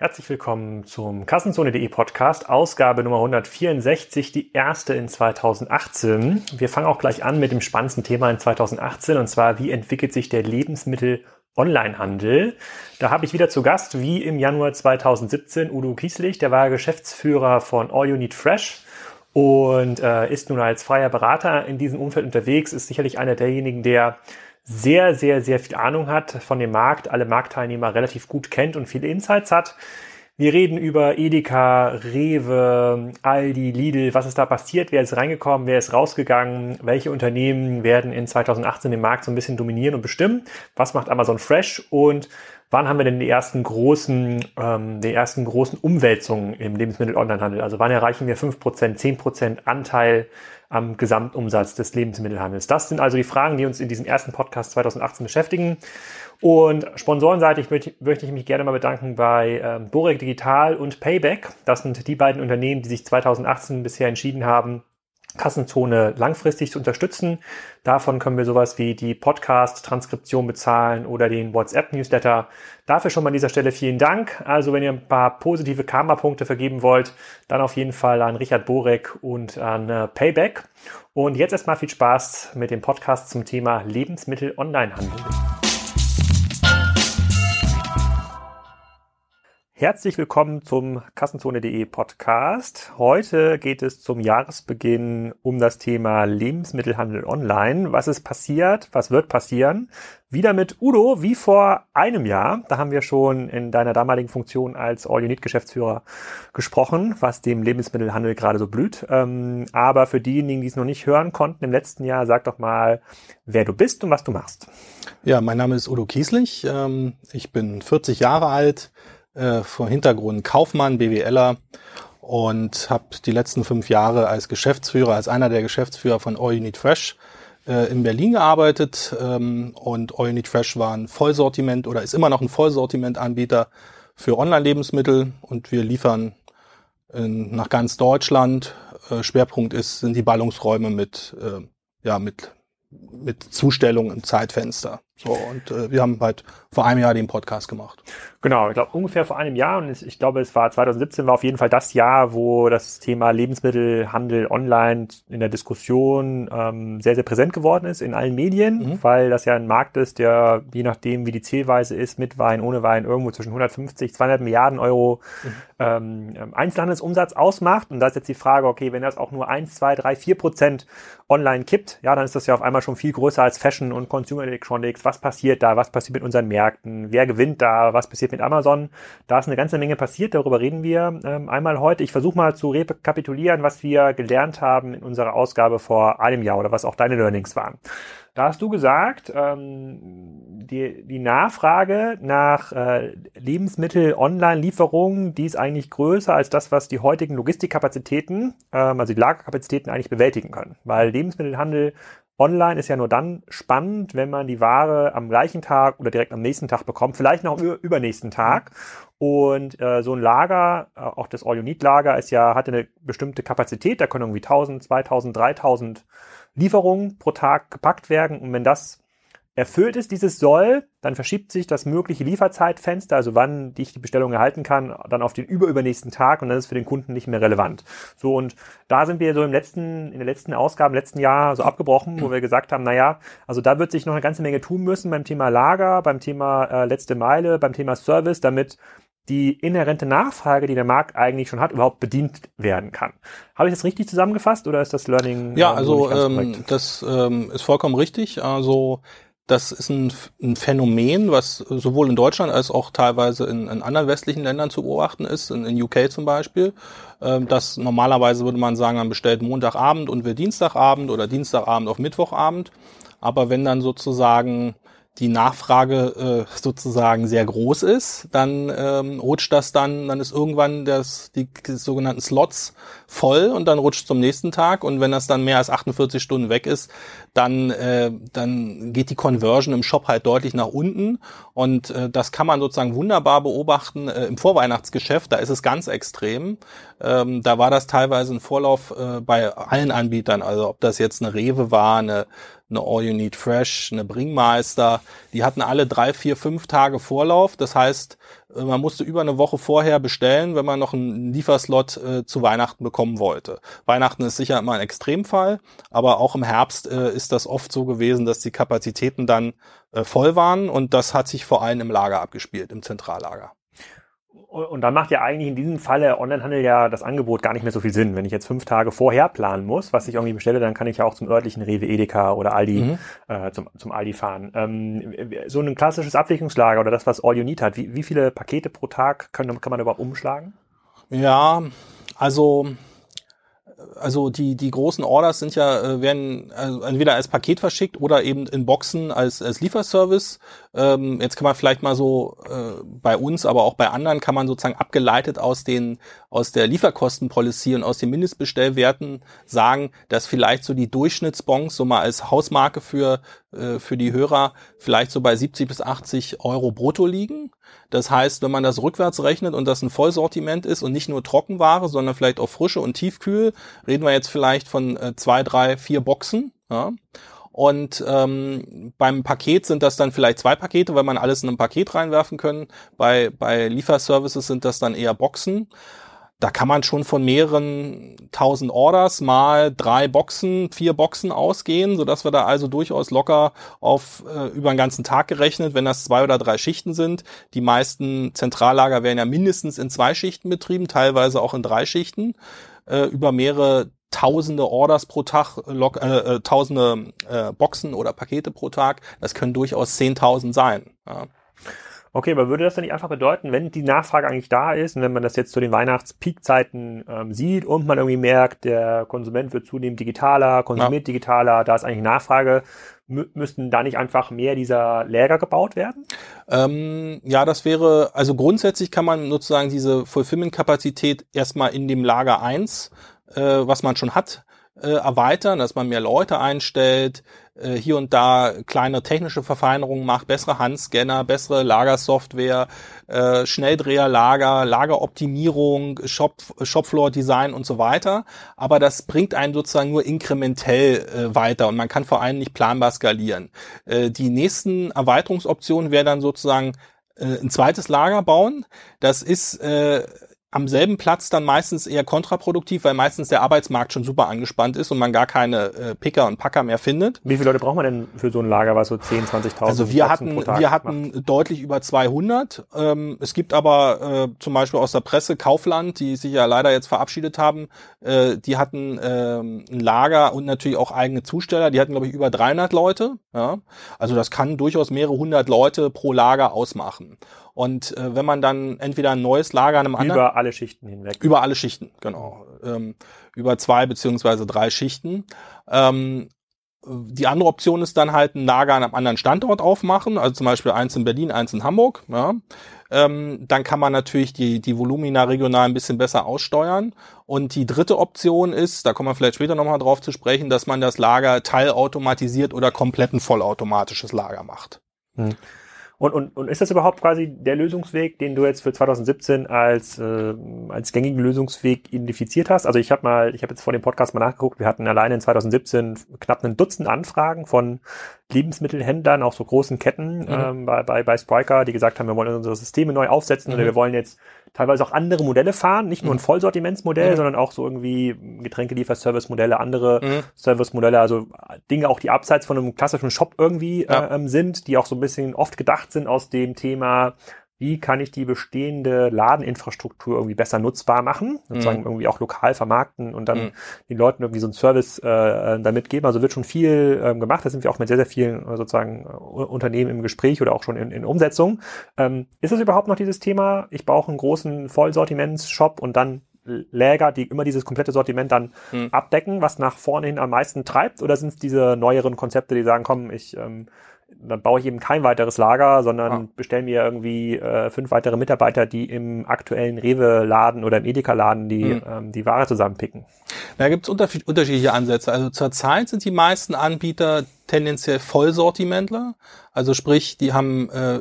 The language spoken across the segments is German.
Herzlich willkommen zum Kassenzone.de Podcast, Ausgabe Nummer 164, die erste in 2018. Wir fangen auch gleich an mit dem spannendsten Thema in 2018 und zwar, wie entwickelt sich der Lebensmittel Onlinehandel. Da habe ich wieder zu Gast, wie im Januar 2017, Udo Kieslich, der war Geschäftsführer von All You Need Fresh und äh, ist nun als freier Berater in diesem Umfeld unterwegs, ist sicherlich einer derjenigen, der sehr, sehr, sehr viel Ahnung hat von dem Markt, alle Marktteilnehmer relativ gut kennt und viele Insights hat. Wir reden über Edeka, Rewe, Aldi, Lidl, was ist da passiert, wer ist reingekommen, wer ist rausgegangen, welche Unternehmen werden in 2018 den Markt so ein bisschen dominieren und bestimmen, was macht Amazon Fresh? Und wann haben wir denn die ersten großen, ähm, die ersten großen Umwälzungen im Lebensmittel-Onlinehandel? Also wann erreichen wir 5%, 10% Anteil am Gesamtumsatz des Lebensmittelhandels? Das sind also die Fragen, die uns in diesem ersten Podcast 2018 beschäftigen. Und sponsorenseitig möchte, ich mich gerne mal bedanken bei ähm, Borek Digital und Payback. Das sind die beiden Unternehmen, die sich 2018 bisher entschieden haben, Kassenzone langfristig zu unterstützen. Davon können wir sowas wie die Podcast-Transkription bezahlen oder den WhatsApp-Newsletter. Dafür schon mal an dieser Stelle vielen Dank. Also wenn ihr ein paar positive Karma-Punkte vergeben wollt, dann auf jeden Fall an Richard Borek und an äh, Payback. Und jetzt erstmal viel Spaß mit dem Podcast zum Thema Lebensmittel-Onlinehandel. Herzlich willkommen zum Kassenzone.de Podcast. Heute geht es zum Jahresbeginn um das Thema Lebensmittelhandel online. Was ist passiert? Was wird passieren? Wieder mit Udo, wie vor einem Jahr. Da haben wir schon in deiner damaligen Funktion als All-Unit-Geschäftsführer gesprochen, was dem Lebensmittelhandel gerade so blüht. Ähm, aber für diejenigen, die es noch nicht hören konnten im letzten Jahr, sag doch mal, wer du bist und was du machst. Ja, mein Name ist Udo Kieslich. Ähm, ich bin 40 Jahre alt äh, vor Hintergrund Kaufmann, BWLer und habe die letzten fünf Jahre als Geschäftsführer, als einer der Geschäftsführer von All You Need Fresh äh, in Berlin gearbeitet ähm, und All You Need Fresh war ein Vollsortiment oder ist immer noch ein Vollsortimentanbieter für Online-Lebensmittel und wir liefern in, nach ganz Deutschland. Äh, Schwerpunkt ist sind die Ballungsräume mit äh, ja mit mit Zustellung im Zeitfenster. So, und äh, wir haben halt vor einem Jahr den Podcast gemacht. Genau, ich glaube ungefähr vor einem Jahr und ich glaube, es war 2017 war auf jeden Fall das Jahr, wo das Thema Lebensmittelhandel online in der Diskussion ähm, sehr, sehr präsent geworden ist in allen Medien, mhm. weil das ja ein Markt ist, der je nachdem, wie die Zählweise ist, mit Wein, ohne Wein, irgendwo zwischen 150, 200 Milliarden Euro mhm. ähm, Einzelhandelsumsatz ausmacht. Und da ist jetzt die Frage, okay, wenn das auch nur eins, zwei, drei, vier Prozent online kippt, ja, dann ist das ja auf einmal schon viel größer als Fashion und Consumer Electronics was passiert da, was passiert mit unseren Märkten, wer gewinnt da, was passiert mit Amazon. Da ist eine ganze Menge passiert, darüber reden wir ähm, einmal heute. Ich versuche mal zu rekapitulieren, was wir gelernt haben in unserer Ausgabe vor einem Jahr oder was auch deine Learnings waren. Da hast du gesagt, ähm, die, die Nachfrage nach äh, Lebensmittel-Online-Lieferungen, die ist eigentlich größer als das, was die heutigen Logistikkapazitäten, ähm, also die Lagerkapazitäten eigentlich bewältigen können. Weil Lebensmittelhandel Online ist ja nur dann spannend, wenn man die Ware am gleichen Tag oder direkt am nächsten Tag bekommt, vielleicht noch am übernächsten Tag. Und äh, so ein Lager, äh, auch das All-You-Need-Lager, ist ja, hat eine bestimmte Kapazität, da können irgendwie 1000, 2000, 3000 Lieferungen pro Tag gepackt werden. Und wenn das erfüllt ist, dieses soll, dann verschiebt sich das mögliche Lieferzeitfenster, also wann ich die Bestellung erhalten kann, dann auf den überübernächsten Tag und dann ist es für den Kunden nicht mehr relevant. So und da sind wir so im letzten, in der letzten Ausgabe, im letzten Jahr so abgebrochen, wo wir gesagt haben, na ja, also da wird sich noch eine ganze Menge tun müssen beim Thema Lager, beim Thema äh, letzte Meile, beim Thema Service, damit die inhärente Nachfrage, die der Markt eigentlich schon hat, überhaupt bedient werden kann. Habe ich das richtig zusammengefasst oder ist das Learning? Ja, ähm, also ähm, das ähm, ist vollkommen richtig. Also das ist ein, ein, Phänomen, was sowohl in Deutschland als auch teilweise in, in anderen westlichen Ländern zu beobachten ist, in, in UK zum Beispiel. Ähm, dass normalerweise würde man sagen, man bestellt Montagabend und will Dienstagabend oder Dienstagabend auf Mittwochabend. Aber wenn dann sozusagen die Nachfrage äh, sozusagen sehr groß ist, dann ähm, rutscht das dann, dann ist irgendwann das, die, die sogenannten Slots voll und dann rutscht zum nächsten Tag. Und wenn das dann mehr als 48 Stunden weg ist, dann, äh, dann geht die Conversion im Shop halt deutlich nach unten. Und äh, das kann man sozusagen wunderbar beobachten äh, im Vorweihnachtsgeschäft, da ist es ganz extrem. Ähm, da war das teilweise ein Vorlauf äh, bei allen Anbietern, also ob das jetzt eine Rewe war, eine eine All You Need Fresh, eine Bringmeister, die hatten alle drei, vier, fünf Tage Vorlauf. Das heißt, man musste über eine Woche vorher bestellen, wenn man noch einen Lieferslot äh, zu Weihnachten bekommen wollte. Weihnachten ist sicher immer ein Extremfall, aber auch im Herbst äh, ist das oft so gewesen, dass die Kapazitäten dann äh, voll waren und das hat sich vor allem im Lager abgespielt, im Zentrallager. Und dann macht ja eigentlich in diesem Falle Onlinehandel ja das Angebot gar nicht mehr so viel Sinn. Wenn ich jetzt fünf Tage vorher planen muss, was ich irgendwie bestelle, dann kann ich ja auch zum örtlichen Rewe Edeka oder Aldi mhm. äh, zum, zum Aldi fahren. Ähm, so ein klassisches Abwicklungslager oder das, was All You Need hat, wie, wie viele Pakete pro Tag können, kann man überhaupt umschlagen? Ja, also also die, die großen Orders sind ja, äh, werden also entweder als Paket verschickt oder eben in Boxen als, als Lieferservice. Ähm, jetzt kann man vielleicht mal so äh, bei uns, aber auch bei anderen kann man sozusagen abgeleitet aus den aus der Lieferkostenpolicy und aus den Mindestbestellwerten sagen, dass vielleicht so die Durchschnittsbons so mal als Hausmarke für äh, für die Hörer vielleicht so bei 70 bis 80 Euro brutto liegen. Das heißt, wenn man das rückwärts rechnet und das ein Vollsortiment ist und nicht nur Trockenware, sondern vielleicht auch frische und tiefkühl, reden wir jetzt vielleicht von äh, zwei, drei, vier Boxen. Ja? Und ähm, beim Paket sind das dann vielleicht zwei Pakete, weil man alles in ein Paket reinwerfen können. Bei, bei Lieferservices sind das dann eher Boxen da kann man schon von mehreren tausend Orders mal drei Boxen, vier Boxen ausgehen, so dass wir da also durchaus locker auf äh, über den ganzen Tag gerechnet, wenn das zwei oder drei Schichten sind. Die meisten Zentrallager werden ja mindestens in zwei Schichten betrieben, teilweise auch in drei Schichten, äh, über mehrere tausende Orders pro Tag, äh, äh, äh, tausende äh, Boxen oder Pakete pro Tag. Das können durchaus zehntausend sein. Ja. Okay, aber würde das dann nicht einfach bedeuten, wenn die Nachfrage eigentlich da ist und wenn man das jetzt zu den Weihnachtspeakzeiten ähm, sieht und man irgendwie merkt, der Konsument wird zunehmend digitaler, konsumiert ja. digitaler, da ist eigentlich Nachfrage, müssten da nicht einfach mehr dieser Läger gebaut werden? Ähm, ja, das wäre, also grundsätzlich kann man sozusagen diese Fulfillment-Kapazität erstmal in dem Lager eins, äh, was man schon hat, äh, erweitern, dass man mehr Leute einstellt, äh, hier und da kleine technische Verfeinerungen macht, bessere Handscanner, bessere Lagersoftware, äh, Schnelldreherlager, Lageroptimierung, Shop, Shopfloor-Design und so weiter. Aber das bringt einen sozusagen nur inkrementell äh, weiter und man kann vor allem nicht planbar skalieren. Äh, die nächsten Erweiterungsoptionen wäre dann sozusagen äh, ein zweites Lager bauen. Das ist äh, am selben Platz dann meistens eher kontraproduktiv, weil meistens der Arbeitsmarkt schon super angespannt ist und man gar keine äh, Picker und Packer mehr findet. Wie viele Leute braucht man denn für so ein Lager, was so 10, 20.000 Also wir hatten, wir hatten macht? deutlich über 200. Ähm, es gibt aber äh, zum Beispiel aus der Presse Kaufland, die sich ja leider jetzt verabschiedet haben, äh, die hatten äh, ein Lager und natürlich auch eigene Zusteller. Die hatten glaube ich über 300 Leute. Ja? Also das kann durchaus mehrere hundert Leute pro Lager ausmachen. Und äh, wenn man dann entweder ein neues Lager an einem anderen... Über alle Schichten hinweg. Über alle Schichten, genau. Ähm, über zwei beziehungsweise drei Schichten. Ähm, die andere Option ist dann halt ein Lager an einem anderen Standort aufmachen, also zum Beispiel eins in Berlin, eins in Hamburg. Ja. Ähm, dann kann man natürlich die, die Volumina regional ein bisschen besser aussteuern. Und die dritte Option ist, da kommen wir vielleicht später nochmal drauf zu sprechen, dass man das Lager teilautomatisiert oder komplett ein vollautomatisches Lager macht. Hm. Und, und, und ist das überhaupt quasi der Lösungsweg, den du jetzt für 2017 als, äh, als gängigen Lösungsweg identifiziert hast? Also ich habe mal, ich habe jetzt vor dem Podcast mal nachgeguckt, wir hatten alleine in 2017 knapp ein Dutzend Anfragen von Lebensmittelhändlern, auch so großen Ketten mhm. ähm, bei, bei, bei Spriker, die gesagt haben, wir wollen unsere Systeme neu aufsetzen mhm. oder wir wollen jetzt teilweise auch andere Modelle fahren, nicht nur ein mhm. Vollsortimentsmodell, mhm. sondern auch so irgendwie Getränkeliefer-Service-Modelle, andere mhm. Service-Modelle, also Dinge auch, die abseits von einem klassischen Shop irgendwie ja. äh, ähm, sind, die auch so ein bisschen oft gedacht sind aus dem Thema wie kann ich die bestehende Ladeninfrastruktur irgendwie besser nutzbar machen, sozusagen mhm. irgendwie auch lokal vermarkten und dann mhm. den Leuten irgendwie so einen Service äh, damit geben. Also wird schon viel ähm, gemacht. Da sind wir auch mit sehr, sehr vielen äh, sozusagen äh, Unternehmen im Gespräch oder auch schon in, in Umsetzung. Ähm, ist es überhaupt noch dieses Thema? Ich brauche einen großen Vollsortiments-Shop und dann Läger, die immer dieses komplette Sortiment dann mhm. abdecken, was nach vorne hin am meisten treibt? Oder sind es diese neueren Konzepte, die sagen, komm, ich ähm, dann baue ich eben kein weiteres Lager, sondern ah. bestelle mir irgendwie äh, fünf weitere Mitarbeiter, die im aktuellen Rewe-Laden oder im Edeka-Laden die, mhm. ähm, die Ware zusammenpicken. Da gibt es unterschiedliche Ansätze. Also zurzeit sind die meisten Anbieter tendenziell Vollsortimentler. Also sprich, die haben äh,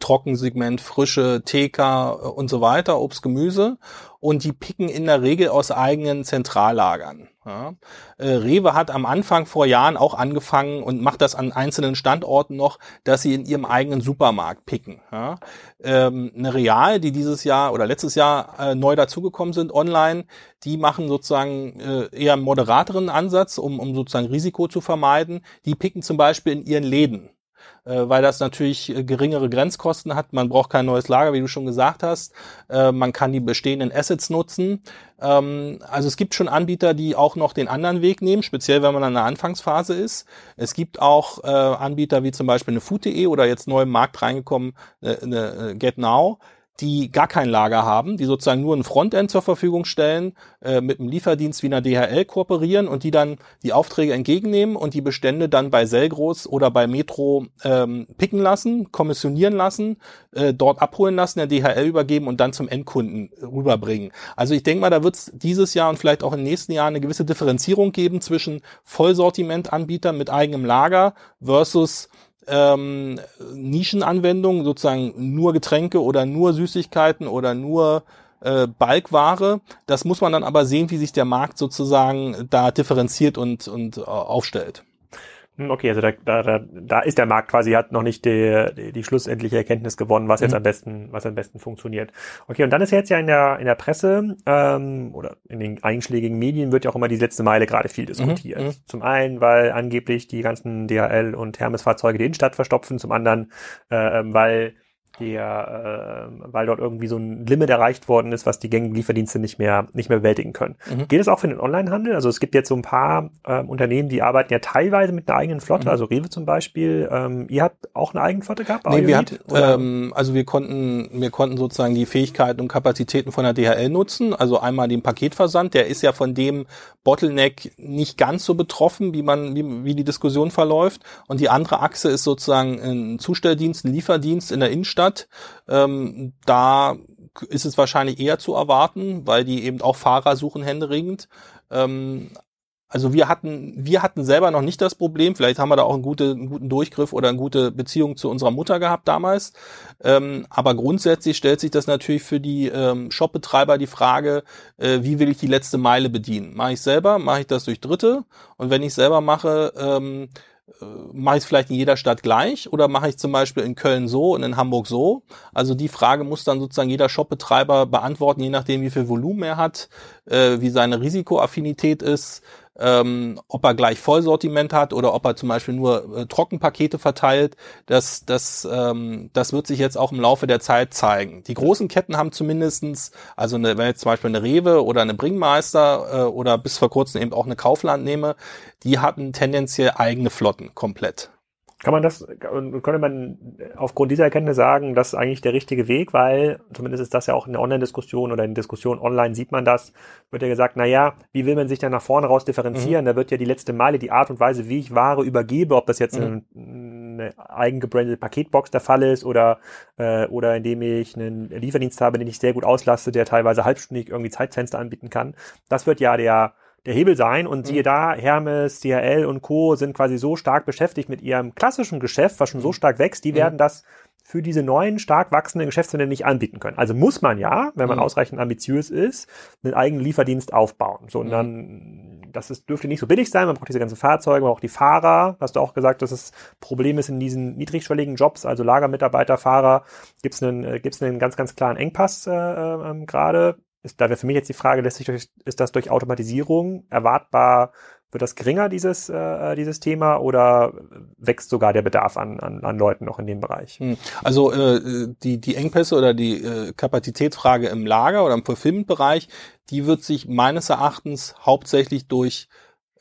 Trockensegment, frische TK und so weiter, Obst, Gemüse. Und die picken in der Regel aus eigenen Zentrallagern. Ja. Äh, Rewe hat am Anfang vor Jahren auch angefangen und macht das an einzelnen Standorten noch, dass sie in ihrem eigenen Supermarkt picken. Ja. Ähm, eine Real, die dieses Jahr oder letztes Jahr äh, neu dazugekommen sind online, die machen sozusagen äh, eher einen moderateren Ansatz, um, um sozusagen Risiko zu vermeiden. Die picken zum Beispiel in ihren Läden weil das natürlich äh, geringere Grenzkosten hat. Man braucht kein neues Lager, wie du schon gesagt hast. Äh, man kann die bestehenden Assets nutzen. Ähm, also es gibt schon Anbieter, die auch noch den anderen Weg nehmen, speziell wenn man in der Anfangsphase ist. Es gibt auch äh, Anbieter wie zum Beispiel eine Food.de oder jetzt neu im Markt reingekommen, äh, eine GetNow, die gar kein Lager haben, die sozusagen nur ein Frontend zur Verfügung stellen, äh, mit einem Lieferdienst wie einer DHL kooperieren und die dann die Aufträge entgegennehmen und die Bestände dann bei Selgros oder bei Metro ähm, picken lassen, kommissionieren lassen, äh, dort abholen lassen, der DHL übergeben und dann zum Endkunden rüberbringen. Also ich denke mal, da wird es dieses Jahr und vielleicht auch im nächsten Jahr eine gewisse Differenzierung geben zwischen Vollsortimentanbietern mit eigenem Lager versus ähm, Nischenanwendungen, sozusagen nur Getränke oder nur Süßigkeiten oder nur äh, Balkware. Das muss man dann aber sehen, wie sich der Markt sozusagen da differenziert und, und äh, aufstellt. Hm, okay, also da, da, da ist der Markt quasi, hat noch nicht die, die, die schlussendliche Erkenntnis gewonnen, was jetzt mhm. am besten, was am besten funktioniert. Okay, und dann ist jetzt ja in der, in der Presse ähm, oder in den einschlägigen Medien wird ja auch immer die letzte Meile gerade viel diskutiert. Mhm. Zum einen, weil angeblich die ganzen DHL und Hermes-Fahrzeuge die Innenstadt verstopfen, zum anderen, äh, ähm, weil der, äh, weil dort irgendwie so ein Limit erreicht worden ist, was die gängigen Lieferdienste nicht mehr nicht mehr bewältigen können. Mhm. Geht es auch für den Onlinehandel? Also es gibt jetzt so ein paar äh, Unternehmen, die arbeiten ja teilweise mit einer eigenen Flotte, mhm. also Rewe zum Beispiel. Ähm, ihr habt auch eine eigene Flotte gehabt? Nee, wir hat, ähm, also wir konnten wir konnten sozusagen die Fähigkeiten und Kapazitäten von der DHL nutzen. Also einmal den Paketversand, der ist ja von dem Bottleneck nicht ganz so betroffen, wie man wie, wie die Diskussion verläuft. Und die andere Achse ist sozusagen ein Zustelldienst, ein Lieferdienst in der Innenstadt Stadt. Ähm, da ist es wahrscheinlich eher zu erwarten, weil die eben auch Fahrer suchen händeringend. Ähm, also wir hatten, wir hatten selber noch nicht das Problem. Vielleicht haben wir da auch einen, gute, einen guten Durchgriff oder eine gute Beziehung zu unserer Mutter gehabt damals. Ähm, aber grundsätzlich stellt sich das natürlich für die ähm, Shopbetreiber die Frage, äh, wie will ich die letzte Meile bedienen? Mache ich selber? Mache ich das durch Dritte? Und wenn ich selber mache, ähm, äh, mache ich es vielleicht in jeder Stadt gleich oder mache ich zum Beispiel in Köln so und in Hamburg so? Also die Frage muss dann sozusagen jeder Shopbetreiber beantworten, je nachdem, wie viel Volumen er hat, äh, wie seine Risikoaffinität ist ähm, ob er gleich Vollsortiment hat oder ob er zum Beispiel nur äh, Trockenpakete verteilt, das, das, ähm, das wird sich jetzt auch im Laufe der Zeit zeigen. Die großen Ketten haben zumindestens, also eine, wenn ich zum Beispiel eine Rewe oder eine Bringmeister äh, oder bis vor kurzem eben auch eine Kaufland nehme, die hatten tendenziell eigene Flotten komplett. Kann man das, könnte man aufgrund dieser Erkenntnis sagen, das ist eigentlich der richtige Weg, weil zumindest ist das ja auch in der Online-Diskussion oder in Diskussion online sieht man das, wird ja gesagt, na ja, wie will man sich dann nach vorne raus differenzieren? Mhm. Da wird ja die letzte Meile, die Art und Weise, wie ich Ware übergebe, ob das jetzt mhm. eine, eine eigengebrandete Paketbox der Fall ist oder, äh, oder indem ich einen Lieferdienst habe, den ich sehr gut auslaste, der teilweise halbstündig irgendwie Zeitfenster anbieten kann. Das wird ja der, der Hebel sein. Und siehe mhm. da, Hermes, DHL und Co. sind quasi so stark beschäftigt mit ihrem klassischen Geschäft, was schon so mhm. stark wächst, die mhm. werden das für diese neuen, stark wachsenden Geschäftsmodelle nicht anbieten können. Also muss man ja, wenn man mhm. ausreichend ambitiös ist, einen eigenen Lieferdienst aufbauen. So, und dann, das ist, dürfte nicht so billig sein, man braucht diese ganzen Fahrzeuge, man braucht die Fahrer. Hast du auch gesagt, dass es Problem ist in diesen niedrigschwelligen Jobs, also Lagermitarbeiter, Fahrer, gibt es einen, äh, gibt's einen ganz, ganz klaren Engpass äh, äh, gerade ist, da wäre für mich jetzt die Frage, lässt sich durch, ist das durch Automatisierung erwartbar, wird das geringer, dieses, äh, dieses Thema, oder wächst sogar der Bedarf an, an, an Leuten noch in dem Bereich? Hm. Also äh, die, die Engpässe oder die äh, Kapazitätsfrage im Lager oder im Fulfillment-Bereich, die wird sich meines Erachtens hauptsächlich durch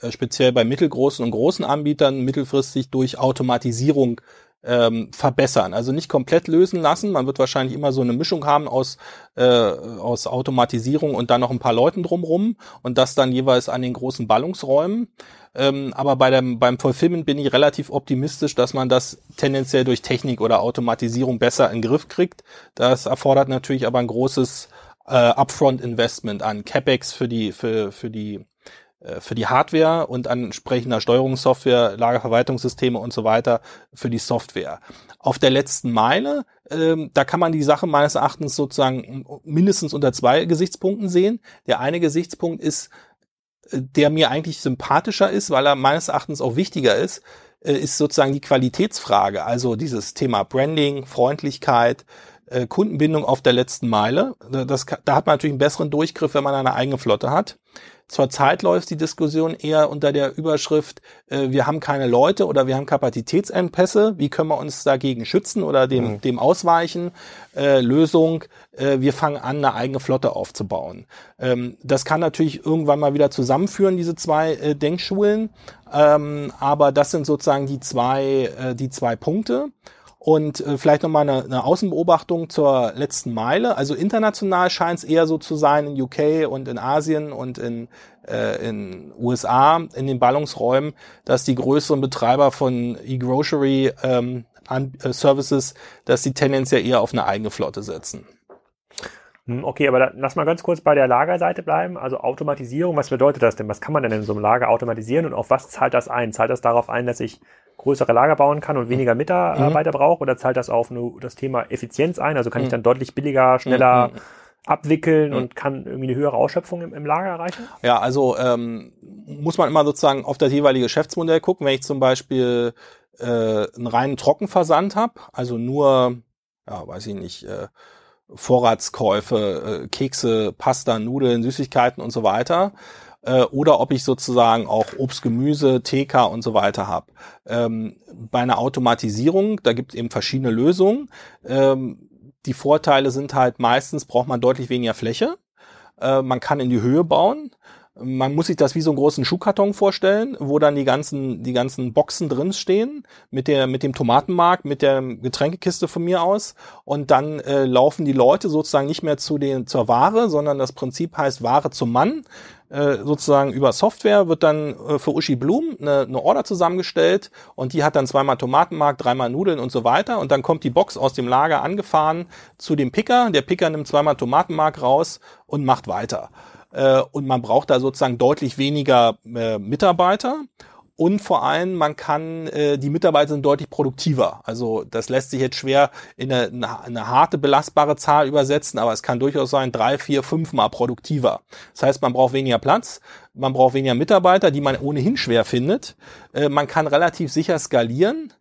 äh, speziell bei mittelgroßen und großen Anbietern mittelfristig durch Automatisierung ähm, verbessern. Also nicht komplett lösen lassen. Man wird wahrscheinlich immer so eine Mischung haben aus, äh, aus Automatisierung und dann noch ein paar Leuten drumrum und das dann jeweils an den großen Ballungsräumen. Ähm, aber bei dem, beim Fulfillment bin ich relativ optimistisch, dass man das tendenziell durch Technik oder Automatisierung besser in den Griff kriegt. Das erfordert natürlich aber ein großes äh, Upfront-Investment an CapEx für die, für, für die für die Hardware und an entsprechender Steuerungssoftware, Lagerverwaltungssysteme und so weiter für die Software. Auf der letzten Meile, ähm, da kann man die Sache meines Erachtens sozusagen mindestens unter zwei Gesichtspunkten sehen. Der eine Gesichtspunkt ist, äh, der mir eigentlich sympathischer ist, weil er meines Erachtens auch wichtiger ist, äh, ist sozusagen die Qualitätsfrage. Also dieses Thema Branding, Freundlichkeit, äh, Kundenbindung auf der letzten Meile. Das, da hat man natürlich einen besseren Durchgriff, wenn man eine eigene Flotte hat. Zurzeit läuft die Diskussion eher unter der Überschrift, äh, wir haben keine Leute oder wir haben Kapazitätsengpässe. Wie können wir uns dagegen schützen oder dem, mhm. dem ausweichen? Äh, Lösung, äh, wir fangen an, eine eigene Flotte aufzubauen. Ähm, das kann natürlich irgendwann mal wieder zusammenführen, diese zwei äh, Denkschulen. Ähm, aber das sind sozusagen die zwei, äh, die zwei Punkte. Und äh, vielleicht nochmal eine, eine Außenbeobachtung zur letzten Meile. Also international scheint es eher so zu sein in UK und in Asien und in, äh, in USA, in den Ballungsräumen, dass die größeren Betreiber von E-Grocery ähm, äh, Services, dass sie tendenziell eher auf eine eigene Flotte setzen. Hm, okay, aber da, lass mal ganz kurz bei der Lagerseite bleiben. Also Automatisierung, was bedeutet das denn? Was kann man denn in so einem Lager automatisieren und auf was zahlt das ein? Zahlt das darauf ein, dass ich größere Lager bauen kann und weniger Mitarbeiter mhm. brauche oder zahlt das auf nur das Thema Effizienz ein? Also kann mhm. ich dann deutlich billiger, schneller mhm. abwickeln mhm. und kann irgendwie eine höhere Ausschöpfung im, im Lager erreichen? Ja, also ähm, muss man immer sozusagen auf das jeweilige Geschäftsmodell gucken. Wenn ich zum Beispiel äh, einen reinen Trockenversand habe, also nur, ja, weiß ich nicht, äh, Vorratskäufe, äh, Kekse, Pasta, Nudeln, Süßigkeiten und so weiter, äh, oder ob ich sozusagen auch Obst, Gemüse, TK und so weiter habe. Ähm, bei einer Automatisierung, da gibt es eben verschiedene Lösungen. Ähm, die Vorteile sind halt meistens braucht man deutlich weniger Fläche. Äh, man kann in die Höhe bauen. Man muss sich das wie so einen großen Schuhkarton vorstellen, wo dann die ganzen, die ganzen Boxen drin stehen, mit der, mit dem Tomatenmark, mit der Getränkekiste von mir aus. Und dann äh, laufen die Leute sozusagen nicht mehr zu den, zur Ware, sondern das Prinzip heißt Ware zum Mann. Äh, sozusagen über Software wird dann äh, für Uschi Blum eine, eine Order zusammengestellt und die hat dann zweimal Tomatenmark, dreimal Nudeln und so weiter und dann kommt die Box aus dem Lager angefahren zu dem Picker. Der Picker nimmt zweimal Tomatenmark raus und macht weiter. Äh, und man braucht da sozusagen deutlich weniger äh, Mitarbeiter. Und vor allem, man kann, äh, die Mitarbeiter sind deutlich produktiver. Also das lässt sich jetzt schwer in eine, eine, harte, belastbare Zahl übersetzen, aber es kann durchaus sein, drei, vier, fünfmal produktiver. Das heißt, man braucht weniger Platz, man braucht weniger Mitarbeiter, die man ohnehin schwer findet. Äh, man kann relativ sicher skalieren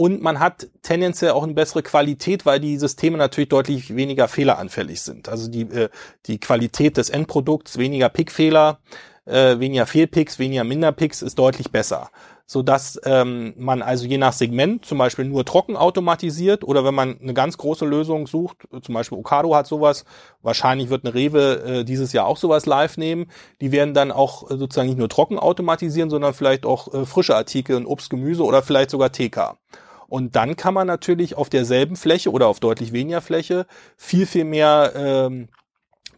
und man hat tendenziell auch eine bessere Qualität, weil die Systeme natürlich deutlich weniger fehleranfällig sind. Also die, äh, die Qualität des Endprodukts, weniger Pickfehler, äh, weniger Fehlpicks, weniger Minderpicks ist deutlich besser. Sodass ähm, man also je nach Segment zum Beispiel nur trocken automatisiert oder wenn man eine ganz große Lösung sucht, zum Beispiel Ocado hat sowas, wahrscheinlich wird eine Rewe äh, dieses Jahr auch sowas live nehmen, die werden dann auch äh, sozusagen nicht nur trocken automatisieren, sondern vielleicht auch äh, frische Artikel und Obst, Gemüse oder vielleicht sogar TK. Und dann kann man natürlich auf derselben Fläche oder auf deutlich weniger Fläche viel, viel mehr ähm,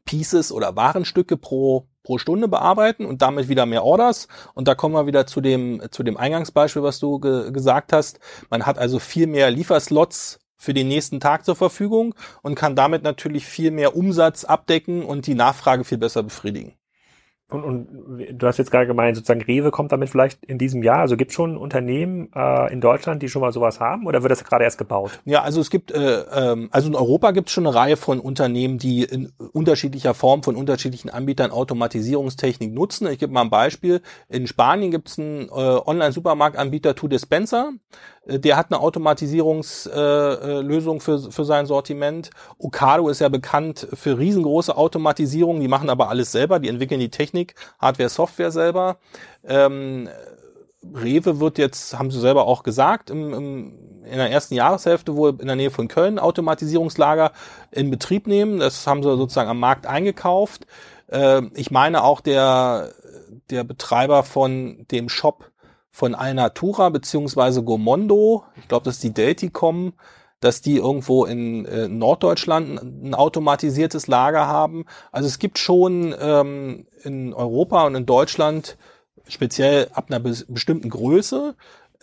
Pieces oder Warenstücke pro pro Stunde bearbeiten und damit wieder mehr Orders. Und da kommen wir wieder zu dem, zu dem Eingangsbeispiel, was du ge gesagt hast. Man hat also viel mehr Lieferslots für den nächsten Tag zur Verfügung und kann damit natürlich viel mehr Umsatz abdecken und die Nachfrage viel besser befriedigen. Und, und du hast jetzt gerade gemeint, sozusagen Rewe kommt damit vielleicht in diesem Jahr. Also gibt es schon Unternehmen äh, in Deutschland, die schon mal sowas haben oder wird das gerade erst gebaut? Ja, also es gibt, äh, ähm, also in Europa gibt es schon eine Reihe von Unternehmen, die in unterschiedlicher Form von unterschiedlichen Anbietern Automatisierungstechnik nutzen. Ich gebe mal ein Beispiel. In Spanien gibt es einen äh, Online-Supermarktanbieter To Dispenser. Äh, der hat eine Automatisierungslösung äh, für, für sein Sortiment. Ocado ist ja bekannt für riesengroße Automatisierung. Die machen aber alles selber. Die entwickeln die Technik, Hardware, Software selber. Ähm, Rewe wird jetzt, haben sie selber auch gesagt, im, im, in der ersten Jahreshälfte wohl in der Nähe von Köln Automatisierungslager in Betrieb nehmen. Das haben sie sozusagen am Markt eingekauft. Äh, ich meine auch der, der Betreiber von dem Shop von Alnatura beziehungsweise Gomondo, ich glaube, das ist die Delticom, dass die irgendwo in äh, Norddeutschland ein automatisiertes Lager haben. Also es gibt schon ähm, in Europa und in Deutschland speziell ab einer be bestimmten Größe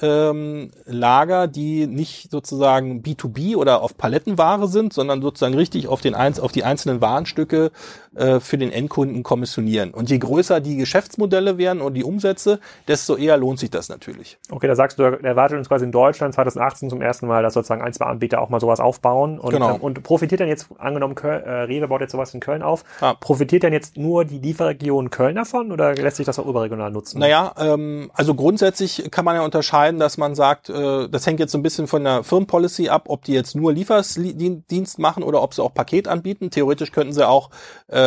ähm, Lager, die nicht sozusagen B2B oder auf Palettenware sind, sondern sozusagen richtig auf, den, auf die einzelnen Warenstücke äh, für den Endkunden kommissionieren. Und je größer die Geschäftsmodelle werden und die Umsätze, desto eher lohnt sich das natürlich. Okay, da sagst du, erwartet uns quasi in Deutschland 2018 zum ersten Mal, dass sozusagen ein, zwei Anbieter auch mal sowas aufbauen. Und, genau. ähm, und profitiert dann jetzt, angenommen, Köln, äh, Rewe baut jetzt sowas in Köln auf, ah. profitiert dann jetzt nur die Lieferregion Köln davon oder lässt sich das auch überregional nutzen? Naja, ähm, also grundsätzlich kann man ja unterscheiden, dass man sagt, äh, das hängt jetzt so ein bisschen von der Firmenpolicy ab, ob die jetzt nur Lieferdienst machen oder ob sie auch Paket anbieten. Theoretisch könnten sie auch äh,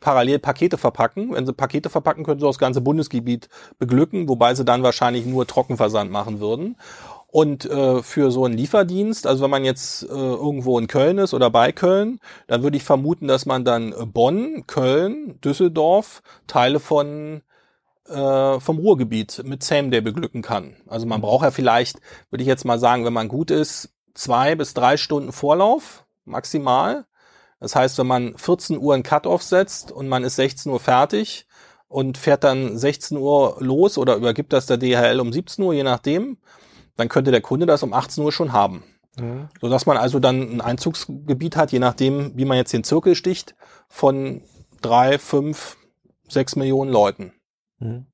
parallel Pakete verpacken. Wenn sie Pakete verpacken, können sie das ganze Bundesgebiet beglücken, wobei sie dann wahrscheinlich nur Trockenversand machen würden. Und äh, für so einen Lieferdienst, also wenn man jetzt äh, irgendwo in Köln ist oder bei Köln, dann würde ich vermuten, dass man dann Bonn, Köln, Düsseldorf, Teile von äh, vom Ruhrgebiet mit Same Day beglücken kann. Also man braucht ja vielleicht, würde ich jetzt mal sagen, wenn man gut ist, zwei bis drei Stunden Vorlauf maximal. Das heißt, wenn man 14 Uhr ein Cut-off setzt und man ist 16 Uhr fertig und fährt dann 16 Uhr los oder übergibt das der DHL um 17 Uhr, je nachdem, dann könnte der Kunde das um 18 Uhr schon haben. Mhm. Sodass man also dann ein Einzugsgebiet hat, je nachdem, wie man jetzt den Zirkel sticht, von drei, fünf, sechs Millionen Leuten. Mhm.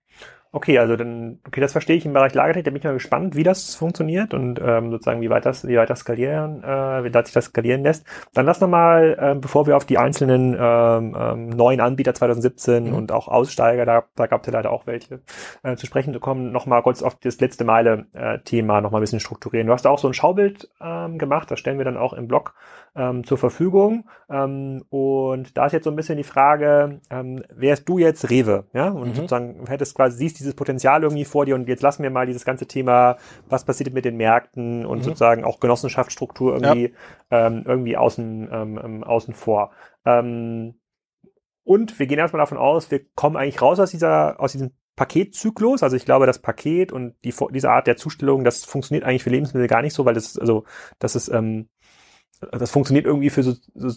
Okay, also dann, okay, das verstehe ich im Bereich Lagertechnik, da bin ich mal gespannt, wie das funktioniert und ähm, sozusagen wie weit das, wie weit das skalieren, äh, wie weit sich das skalieren lässt. Dann lass nochmal, äh, bevor wir auf die einzelnen ähm, ähm, neuen Anbieter 2017 mhm. und auch Aussteiger, da, da gab es ja leider auch welche, äh, zu sprechen zu kommen, nochmal kurz auf das letzte Meile-Thema äh, nochmal ein bisschen strukturieren. Du hast da auch so ein Schaubild ähm, gemacht, das stellen wir dann auch im Blog ähm, zur Verfügung. Ähm, und da ist jetzt so ein bisschen die Frage, ähm, wärst du jetzt Rewe, ja? Und mhm. sozusagen hättest quasi, siehst dieses Potenzial irgendwie vor dir und jetzt lassen wir mal dieses ganze Thema, was passiert mit den Märkten und mhm. sozusagen auch Genossenschaftsstruktur irgendwie, ja. ähm, irgendwie außen, ähm, ähm außen vor. Ähm, und wir gehen erstmal davon aus, wir kommen eigentlich raus aus dieser, aus diesem Paketzyklus. Also ich glaube, das Paket und die, diese Art der Zustellung, das funktioniert eigentlich für Lebensmittel gar nicht so, weil das, also, das ist, ähm, das funktioniert irgendwie für so, so,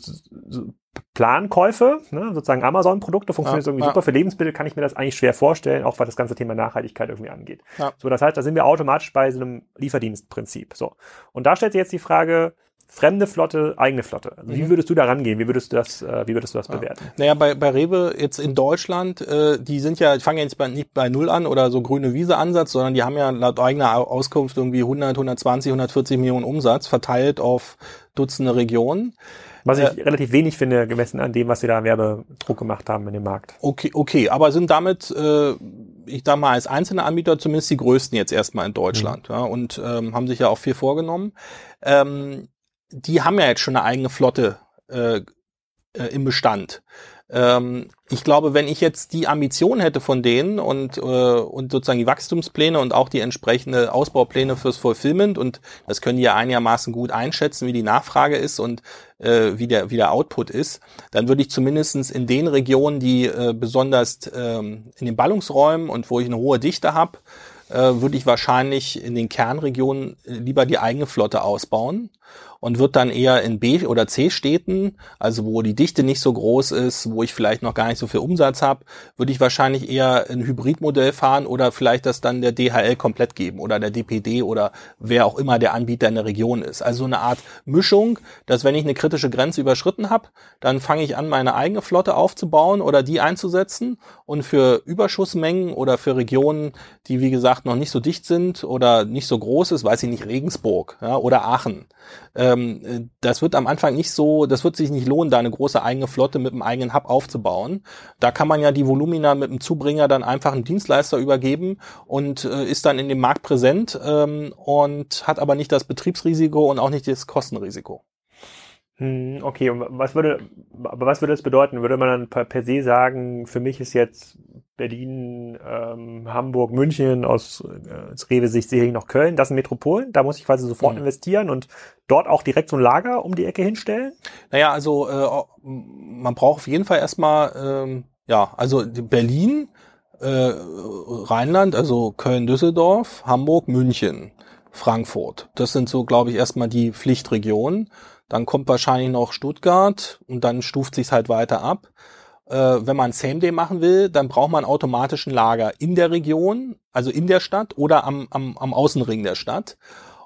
so Plankäufe, ne, sozusagen Amazon-Produkte, funktioniert ja, irgendwie ja. super. Für Lebensmittel kann ich mir das eigentlich schwer vorstellen, auch was das ganze Thema Nachhaltigkeit irgendwie angeht. Ja. So, das heißt, da sind wir automatisch bei so einem Lieferdienstprinzip. So. Und da stellt sich jetzt die Frage, fremde Flotte, eigene Flotte. Also mhm. Wie würdest du da rangehen? Wie würdest du das, äh, wie würdest du das ja. bewerten? Naja, bei, bei Rewe jetzt in Deutschland, äh, die sind ja, ich fange ja jetzt bei, nicht bei Null an oder so grüne Wiese-Ansatz, sondern die haben ja laut eigener Auskunft irgendwie 100, 120, 140 Millionen Umsatz verteilt auf Dutzende Regionen. Was ich äh, relativ wenig finde, gemessen an dem, was sie da Werbedruck gemacht haben in dem Markt. Okay, okay, aber sind damit, äh, ich sag mal, als einzelne Anbieter zumindest die größten jetzt erstmal in Deutschland mhm. ja, und ähm, haben sich ja auch viel vorgenommen. Ähm, die haben ja jetzt schon eine eigene Flotte äh, äh, im Bestand. Ähm, ich glaube, wenn ich jetzt die Ambition hätte von denen und, äh, und sozusagen die Wachstumspläne und auch die entsprechende Ausbaupläne fürs Fulfillment und das können die ja einigermaßen gut einschätzen, wie die Nachfrage ist und äh, wie, der, wie der Output ist, dann würde ich zumindestens in den Regionen, die äh, besonders ähm, in den Ballungsräumen und wo ich eine hohe Dichte habe, äh, würde ich wahrscheinlich in den Kernregionen lieber die eigene Flotte ausbauen und wird dann eher in B- oder C-Städten, also wo die Dichte nicht so groß ist, wo ich vielleicht noch gar nicht so viel Umsatz habe, würde ich wahrscheinlich eher ein Hybridmodell fahren oder vielleicht das dann der DHL komplett geben oder der DPD oder wer auch immer der Anbieter in der Region ist. Also eine Art Mischung, dass wenn ich eine kritische Grenze überschritten habe, dann fange ich an, meine eigene Flotte aufzubauen oder die einzusetzen und für Überschussmengen oder für Regionen, die wie gesagt noch nicht so dicht sind oder nicht so groß ist, weiß ich nicht, Regensburg ja, oder Aachen, ähm, das wird am Anfang nicht so, das wird sich nicht lohnen, da eine große eigene Flotte mit einem eigenen Hub aufzubauen. Da kann man ja die Volumina mit dem Zubringer dann einfach einen Dienstleister übergeben und äh, ist dann in dem Markt präsent ähm, und hat aber nicht das Betriebsrisiko und auch nicht das Kostenrisiko. Hm, okay, und was würde, aber was würde das bedeuten? Würde man dann per, per se sagen, für mich ist jetzt Berlin, ähm, Hamburg, München, aus, äh, aus Rewe-Sicht sehe ich noch Köln, das sind Metropolen, da muss ich quasi sofort mhm. investieren und dort auch direkt so ein Lager um die Ecke hinstellen? Naja, also äh, man braucht auf jeden Fall erstmal, ähm, ja, also Berlin, äh, Rheinland, also Köln, Düsseldorf, Hamburg, München, Frankfurt. Das sind so, glaube ich, erstmal die Pflichtregionen. Dann kommt wahrscheinlich noch Stuttgart und dann stuft sich's halt weiter ab. äh, wenn man Same Day machen will, dann braucht man automatisch ein Lager in der Region, also in der Stadt oder am, am, am Außenring der Stadt.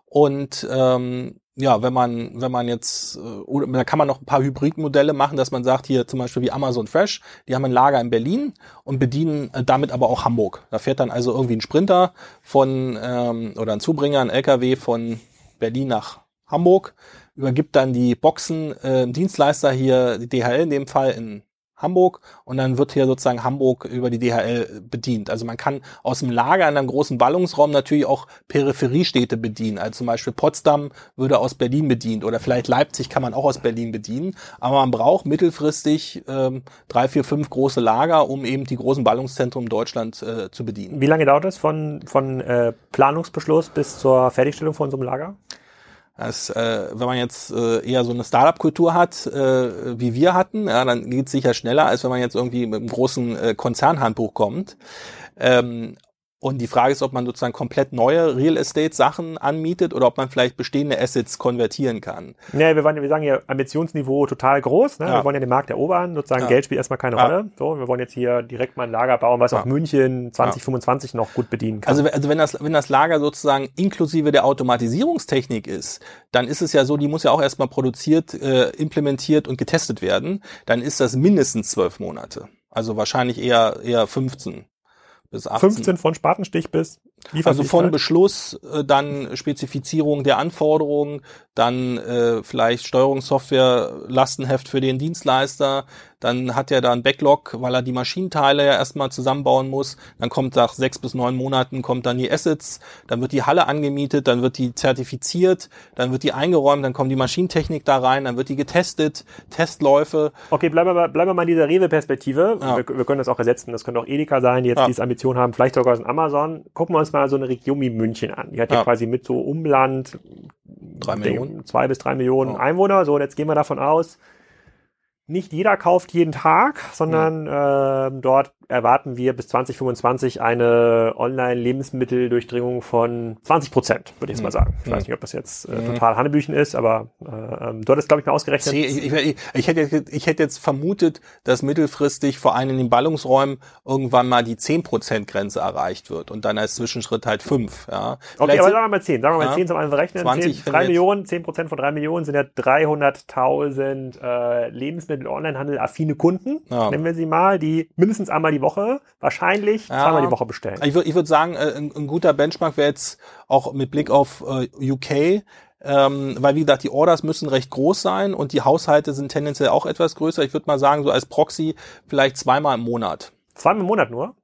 Und ähm, ja, wenn man, wenn man jetzt, äh, oder da kann man noch ein paar Hybridmodelle machen, dass man sagt, hier zum Beispiel wie Amazon Fresh, die haben ein Lager in Berlin und bedienen äh, damit aber auch Hamburg. Da fährt dann also irgendwie ein Sprinter von ähm, oder ein Zubringer, ein LKW von Berlin nach Hamburg, übergibt dann die Boxen äh, Dienstleister hier, die DHL in dem Fall in Hamburg und dann wird hier sozusagen Hamburg über die DHL bedient. Also man kann aus dem Lager in einem großen Ballungsraum natürlich auch Peripheriestädte bedienen. Also zum Beispiel Potsdam würde aus Berlin bedient oder vielleicht Leipzig kann man auch aus Berlin bedienen. Aber man braucht mittelfristig ähm, drei, vier, fünf große Lager, um eben die großen Ballungszentren Deutschland äh, zu bedienen. Wie lange dauert es von, von äh, Planungsbeschluss bis zur Fertigstellung von so einem Lager? Das, äh, wenn man jetzt äh, eher so eine Startup-Kultur hat, äh, wie wir hatten, ja, dann geht es sicher schneller, als wenn man jetzt irgendwie mit einem großen äh, Konzernhandbuch kommt. Ähm, und die Frage ist, ob man sozusagen komplett neue Real Estate Sachen anmietet oder ob man vielleicht bestehende Assets konvertieren kann. Ja, wir, wollen, wir sagen ja Ambitionsniveau total groß. Ne? Ja. Wir wollen ja den Markt erobern. Sozusagen ja. Geld spielt erstmal keine ja. Rolle. So, wir wollen jetzt hier direkt mal ein Lager bauen, was auch München 2025 noch gut bedienen kann. Also, also wenn, das, wenn das Lager sozusagen inklusive der Automatisierungstechnik ist, dann ist es ja so, die muss ja auch erstmal produziert, äh, implementiert und getestet werden. Dann ist das mindestens zwölf Monate. Also wahrscheinlich eher, eher 15 bis 18. 15 von Spatenstich bis also von Beschluss, äh, dann Spezifizierung der Anforderungen, dann äh, vielleicht Steuerungssoftware, Lastenheft für den Dienstleister, dann hat er da ein Backlog, weil er die Maschinenteile ja erstmal zusammenbauen muss. Dann kommt nach sechs bis neun Monaten kommt dann die Assets, dann wird die Halle angemietet, dann wird die zertifiziert, dann wird die eingeräumt, dann kommt die Maschinentechnik da rein, dann wird die getestet, Testläufe. Okay, bleiben wir mal, bleiben wir mal in dieser Rewe-Perspektive. Ja. Wir, wir, können das auch ersetzen. Das könnte auch Edeka sein, die jetzt ja. diese Ambition haben, vielleicht sogar aus Amazon. Gucken wir uns mal so eine Region wie München an. Die hat ja, ja quasi mit so Umland drei Millionen. zwei bis drei Millionen Einwohner. So, und jetzt gehen wir davon aus, nicht jeder kauft jeden Tag, sondern ja. äh, dort erwarten wir bis 2025 eine Online-Lebensmitteldurchdringung von 20 Prozent, würde ich jetzt mal sagen. Ich weiß nicht, ob das jetzt äh, total Hannebüchen ist, aber äh, ähm, dort ist, glaube ich, mal ausgerechnet. Ich, ich, ich, hätte, ich hätte jetzt vermutet, dass mittelfristig vor allem in den Ballungsräumen irgendwann mal die 10 Prozent Grenze erreicht wird und dann als Zwischenschritt halt 5. Ja. Okay, aber sagen wir mal 10. Sagen wir mal ja, 10 zum einen berechnen. 20, 10, 3 Millionen, 10 Prozent von 3 Millionen sind ja 300.000 äh, Lebensmittel-Onlinehandel-affine Kunden, ja. nennen wir sie mal, die mindestens einmal die die Woche, wahrscheinlich ja. zweimal die Woche bestellen. Ich würde ich würd sagen, äh, ein, ein, guter Benchmark wäre jetzt auch mit Blick auf äh, UK, ähm, weil wie gesagt, die Orders müssen recht groß sein und die Haushalte sind tendenziell auch etwas größer. Ich würde mal sagen, so als Proxy vielleicht zweimal im Monat. Zweimal im Monat nur?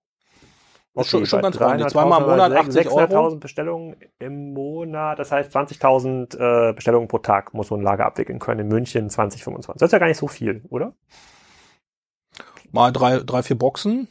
Okay, schon, schon ganz ordentlich. Zweimal im Monat 80 Euro. 600.000 Bestellungen im Monat, das heißt 20.000 äh, Bestellungen pro Tag muss so ein Lager abwickeln können in München 2025. Das ist ja gar nicht so viel, oder? Mal drei, drei vier Boxen.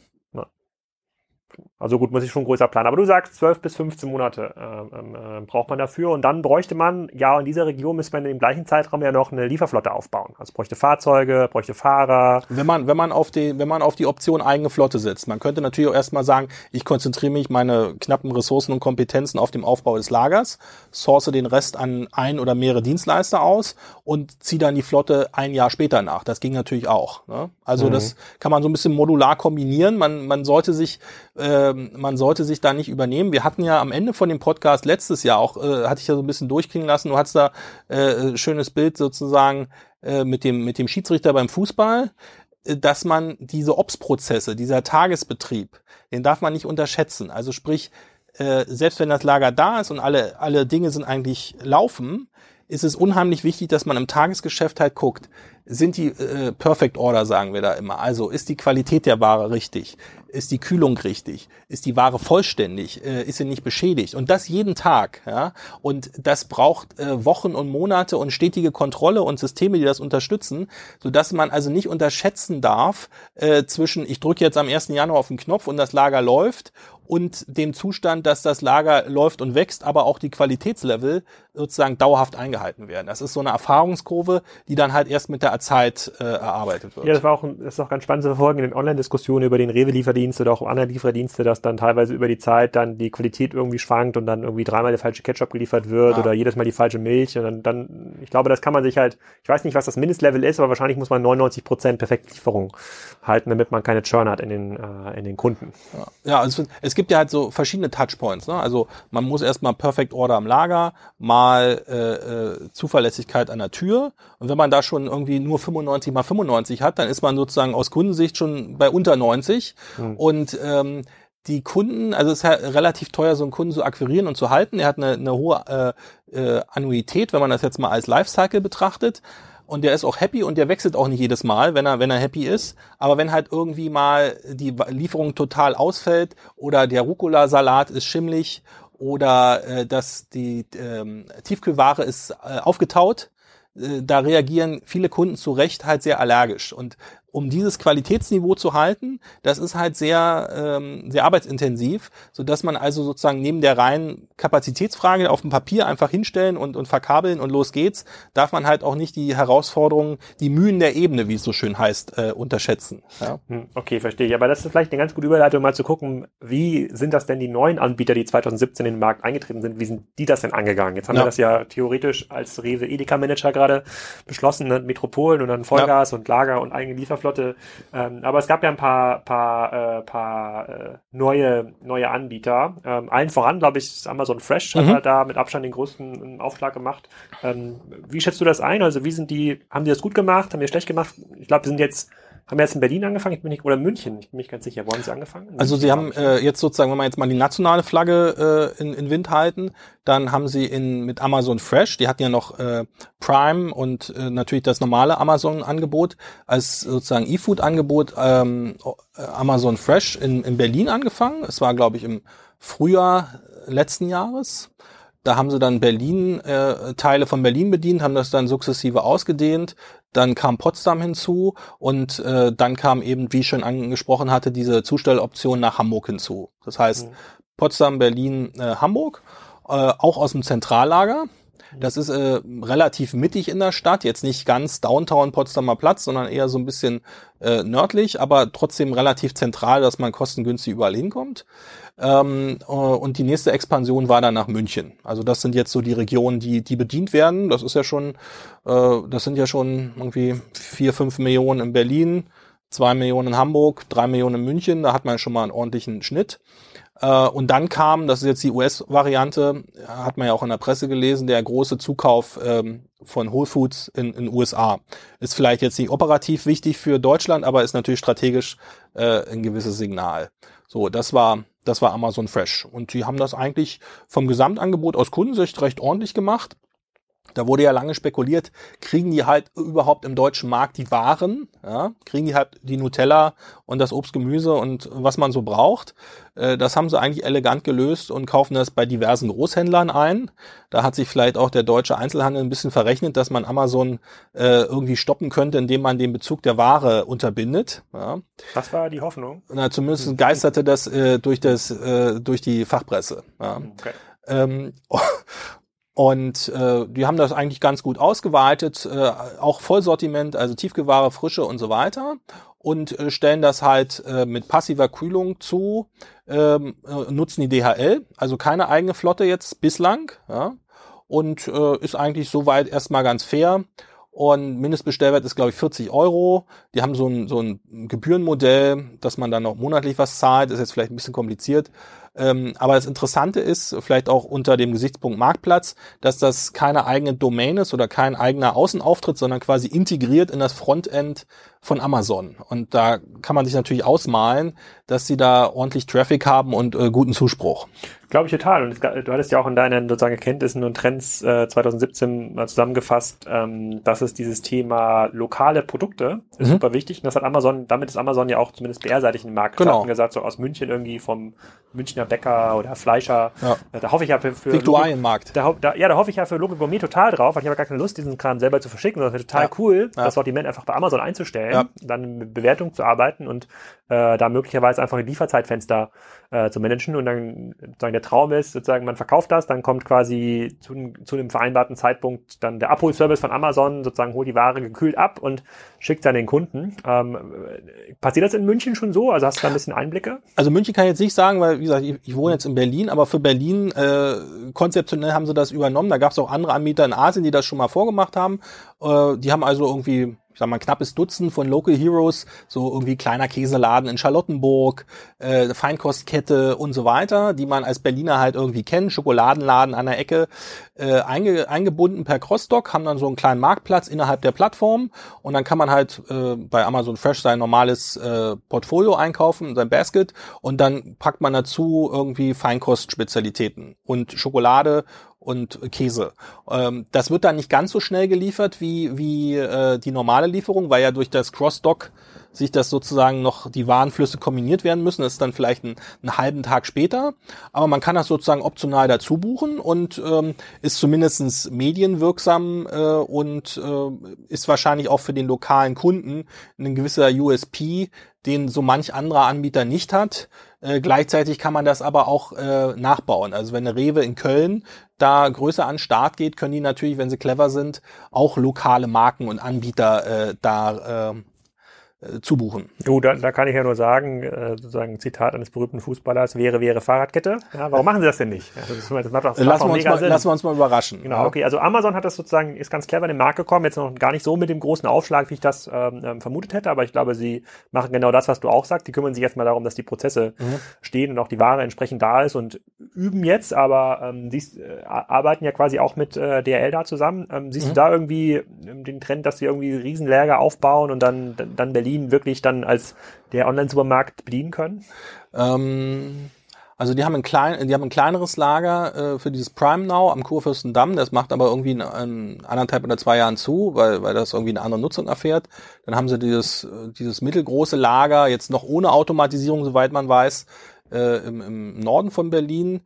Also gut, muss ich schon größer planen. Aber du sagst, 12 bis 15 Monate äh, äh, braucht man dafür. Und dann bräuchte man, ja, in dieser Region müsste man im gleichen Zeitraum ja noch eine Lieferflotte aufbauen. Also bräuchte Fahrzeuge, bräuchte Fahrer. Wenn man, wenn man auf die, wenn man auf die Option eigene Flotte setzt, man könnte natürlich auch erstmal sagen, ich konzentriere mich meine knappen Ressourcen und Kompetenzen auf dem Aufbau des Lagers, source den Rest an ein oder mehrere Dienstleister aus und ziehe dann die Flotte ein Jahr später nach. Das ging natürlich auch. Ne? Also mhm. das kann man so ein bisschen modular kombinieren. Man, man sollte sich äh, man sollte sich da nicht übernehmen. Wir hatten ja am Ende von dem Podcast letztes Jahr auch, äh, hatte ich ja so ein bisschen durchklingen lassen, du hattest da äh, schönes Bild sozusagen äh, mit dem mit dem Schiedsrichter beim Fußball, äh, dass man diese Ops-Prozesse, dieser Tagesbetrieb, den darf man nicht unterschätzen. Also sprich, äh, selbst wenn das Lager da ist und alle alle Dinge sind eigentlich laufen, ist es unheimlich wichtig, dass man im Tagesgeschäft halt guckt, sind die äh, Perfect Order, sagen wir da immer. Also ist die Qualität der Ware richtig? Ist die Kühlung richtig? Ist die Ware vollständig? Äh, ist sie nicht beschädigt? Und das jeden Tag. Ja? Und das braucht äh, Wochen und Monate und stetige Kontrolle und Systeme, die das unterstützen, sodass man also nicht unterschätzen darf äh, zwischen, ich drücke jetzt am 1. Januar auf den Knopf und das Lager läuft und dem Zustand, dass das Lager läuft und wächst, aber auch die Qualitätslevel sozusagen dauerhaft eingehalten werden. Das ist so eine Erfahrungskurve, die dann halt erst mit der Zeit äh, erarbeitet wird. Ja, das war auch das ist auch ganz spannend zu verfolgen in den Online-Diskussionen über den Rewe-Lieferdienst oder auch andere Lieferdienste, dass dann teilweise über die Zeit dann die Qualität irgendwie schwankt und dann irgendwie dreimal der falsche Ketchup geliefert wird ja. oder jedes Mal die falsche Milch und dann, dann, ich glaube, das kann man sich halt, ich weiß nicht, was das Mindestlevel ist, aber wahrscheinlich muss man 99 Prozent perfekte Lieferung halten, damit man keine Churn hat in den, äh, in den Kunden. Ja, ja also es gibt ja halt so verschiedene Touchpoints. Ne? Also man muss erstmal Perfect Order am Lager, mal äh, äh, Zuverlässigkeit an der Tür. Und wenn man da schon irgendwie nur 95 mal 95 hat, dann ist man sozusagen aus Kundensicht schon bei unter 90. Mhm. Und ähm, die Kunden, also es ist ja relativ teuer, so einen Kunden zu akquirieren und zu halten. Er hat eine, eine hohe äh, äh, Annuität, wenn man das jetzt mal als Lifecycle betrachtet und der ist auch happy und der wechselt auch nicht jedes Mal, wenn er, wenn er happy ist. Aber wenn halt irgendwie mal die Lieferung total ausfällt oder der Rucola-Salat ist schimmlig oder äh, dass die ähm, Tiefkühlware ist äh, aufgetaut, äh, da reagieren viele Kunden zu Recht halt sehr allergisch. Und um dieses Qualitätsniveau zu halten, das ist halt sehr, ähm, sehr arbeitsintensiv, so dass man also sozusagen neben der reinen Kapazitätsfrage auf dem Papier einfach hinstellen und, und verkabeln und los geht's, darf man halt auch nicht die Herausforderungen, die Mühen der Ebene, wie es so schön heißt, äh, unterschätzen. Ja? Hm, okay, verstehe ich. Aber das ist vielleicht eine ganz gute Überleitung, mal zu gucken, wie sind das denn die neuen Anbieter, die 2017 in den Markt eingetreten sind, wie sind die das denn angegangen? Jetzt haben ja. wir das ja theoretisch als Rewe Edeka Manager gerade beschlossen, ne? Metropolen und dann Vollgas ja. und Lager und eigene Lieferflotte Flotte. Ähm, aber es gab ja ein paar, paar, äh, paar äh, neue, neue Anbieter. Ähm, allen voran, glaube ich, ist Amazon Fresh mhm. hat da mit Abstand den größten Aufschlag gemacht. Ähm, wie schätzt du das ein? Also wie sind die, haben die das gut gemacht? Haben die schlecht gemacht? Ich glaube, wir sind jetzt haben jetzt in Berlin angefangen? Ich bin nicht, oder München? Ich bin nicht ganz sicher. Wo haben Sie angefangen? also Sie haben äh, jetzt sozusagen, wenn wir jetzt mal die nationale Flagge äh, in, in Wind halten, dann haben Sie in mit Amazon Fresh, die hatten ja noch äh, Prime und äh, natürlich das normale Amazon-Angebot als sozusagen E-Food-Angebot ähm, Amazon Fresh in, in Berlin angefangen. Es war, glaube ich, im Frühjahr letzten Jahres. Da haben sie dann Berlin, äh, Teile von Berlin bedient, haben das dann sukzessive ausgedehnt. Dann kam Potsdam hinzu und äh, dann kam eben, wie ich schon angesprochen hatte, diese Zustelloption nach Hamburg hinzu. Das heißt, mhm. Potsdam, Berlin, äh, Hamburg, äh, auch aus dem Zentrallager. Das ist äh, relativ mittig in der Stadt, jetzt nicht ganz Downtown Potsdamer Platz, sondern eher so ein bisschen äh, nördlich, aber trotzdem relativ zentral, dass man kostengünstig überall hinkommt. Ähm, äh, und die nächste Expansion war dann nach München. Also das sind jetzt so die Regionen, die, die bedient werden. Das ist ja schon, äh, das sind ja schon irgendwie vier, fünf Millionen in Berlin, zwei Millionen in Hamburg, drei Millionen in München. Da hat man schon mal einen ordentlichen Schnitt. Äh, und dann kam, das ist jetzt die US-Variante, hat man ja auch in der Presse gelesen, der große Zukauf ähm, von Whole Foods in den USA. Ist vielleicht jetzt nicht operativ wichtig für Deutschland, aber ist natürlich strategisch äh, ein gewisses Signal. So, das war das war Amazon Fresh. Und die haben das eigentlich vom Gesamtangebot aus Kundensicht recht ordentlich gemacht. Da wurde ja lange spekuliert, kriegen die halt überhaupt im deutschen Markt die Waren, ja? kriegen die halt die Nutella und das Obst, Gemüse und was man so braucht. Äh, das haben sie eigentlich elegant gelöst und kaufen das bei diversen Großhändlern ein. Da hat sich vielleicht auch der deutsche Einzelhandel ein bisschen verrechnet, dass man Amazon äh, irgendwie stoppen könnte, indem man den Bezug der Ware unterbindet. Ja. Das war die Hoffnung. Na, zumindest geisterte das äh, durch das durch die Fachpresse. Ja. Okay. Ähm, und äh, die haben das eigentlich ganz gut ausgeweitet, äh, auch Vollsortiment, also Tiefgeware, Frische und so weiter. Und äh, stellen das halt äh, mit passiver Kühlung zu, ähm, äh, nutzen die DHL, also keine eigene Flotte jetzt bislang. Ja, und äh, ist eigentlich soweit erstmal ganz fair. Und Mindestbestellwert ist, glaube ich, 40 Euro. Die haben so ein, so ein Gebührenmodell, dass man dann noch monatlich was zahlt. Ist jetzt vielleicht ein bisschen kompliziert. Ähm, aber das Interessante ist, vielleicht auch unter dem Gesichtspunkt Marktplatz, dass das keine eigene Domain ist oder kein eigener Außenauftritt, sondern quasi integriert in das Frontend von Amazon. Und da kann man sich natürlich ausmalen, dass sie da ordentlich Traffic haben und äh, guten Zuspruch. Glaube ich total. Und du hattest ja auch in deinen sozusagen Erkenntnissen und Trends äh, 2017 mal zusammengefasst, ähm, dass es dieses Thema lokale Produkte ist mhm. super wichtig. Und das hat Amazon, damit ist Amazon ja auch zumindest BR-seitig in den Markt genau. gesagt, so aus München irgendwie vom Münchner Bäcker oder Fleischer. Ja. Äh, da hoffe ich ja für, für Viktualienmarkt. Da, da, ja, da hoffe ich ja für Local Gourmet total drauf, weil ich habe gar keine Lust, diesen Kram selber zu verschicken, es wäre total ja. cool, ja. das Sortiment einfach bei Amazon einzustellen, dann mit Bewertung zu arbeiten und äh, da möglicherweise einfach ein Lieferzeitfenster äh, zu managen und dann sozusagen der Traum ist, sozusagen man verkauft das, dann kommt quasi zu, zu dem vereinbarten Zeitpunkt dann der Abholservice von Amazon, sozusagen holt die Ware gekühlt ab und schickt dann den Kunden. Ähm, passiert das in München schon so? Also hast du da ein bisschen Einblicke? Also München kann ich jetzt nicht sagen, weil wie gesagt, ich, ich wohne jetzt in Berlin, aber für Berlin äh, konzeptionell haben sie das übernommen. Da gab es auch andere Anbieter in Asien, die das schon mal vorgemacht haben. Äh, die haben also irgendwie ich sag mal, knappes Dutzend von Local Heroes, so irgendwie kleiner Käseladen in Charlottenburg, äh, Feinkostkette und so weiter, die man als Berliner halt irgendwie kennt, Schokoladenladen an der Ecke, äh, einge, eingebunden per Crossdock, haben dann so einen kleinen Marktplatz innerhalb der Plattform und dann kann man halt äh, bei Amazon Fresh sein normales äh, Portfolio einkaufen, sein Basket und dann packt man dazu irgendwie Feinkostspezialitäten. Und Schokolade und Käse. Ähm, das wird dann nicht ganz so schnell geliefert wie, wie äh, die normale Lieferung, weil ja durch das Cross-Dock sich das sozusagen noch die Warenflüsse kombiniert werden müssen. Das ist dann vielleicht ein, einen halben Tag später. Aber man kann das sozusagen optional dazu buchen und ähm, ist zumindestens medienwirksam äh, und äh, ist wahrscheinlich auch für den lokalen Kunden ein gewisser USP, den so manch anderer Anbieter nicht hat. Äh, gleichzeitig kann man das aber auch äh, nachbauen. Also wenn eine Rewe in Köln da größer an Start geht, können die natürlich, wenn sie clever sind, auch lokale Marken und Anbieter äh, da äh, äh, zubuchen. Du, da, da kann ich ja nur sagen, äh, sozusagen Zitat eines berühmten Fußballers, wäre, wäre Fahrradkette. Ja, warum machen sie das denn nicht? Ja, das, das macht auch, lassen, wir uns mal, lassen wir uns mal überraschen. Genau, okay. Also Amazon hat das sozusagen, ist ganz clever in den Markt gekommen, jetzt noch gar nicht so mit dem großen Aufschlag, wie ich das ähm, ähm vermutet hätte, aber ich glaube, sie machen genau das, was du auch sagst. Die kümmern sich erstmal darum, dass die Prozesse mhm. stehen und auch die Ware entsprechend da ist und üben jetzt, aber ähm, siehst, äh, arbeiten ja quasi auch mit äh, DRL da zusammen. Ähm, siehst mhm. du da irgendwie ähm, den Trend, dass sie irgendwie Riesenläger aufbauen und dann, dann Berlin wirklich dann als der Online-Supermarkt bedienen können? Ähm, also die haben ein klein, die haben ein kleineres Lager äh, für dieses Prime Now am Kurfürstendamm. Das macht aber irgendwie in, in anderthalb oder zwei Jahren zu, weil, weil das irgendwie eine andere Nutzung erfährt. Dann haben sie dieses, dieses mittelgroße Lager, jetzt noch ohne Automatisierung, soweit man weiß, äh, im, im Norden von Berlin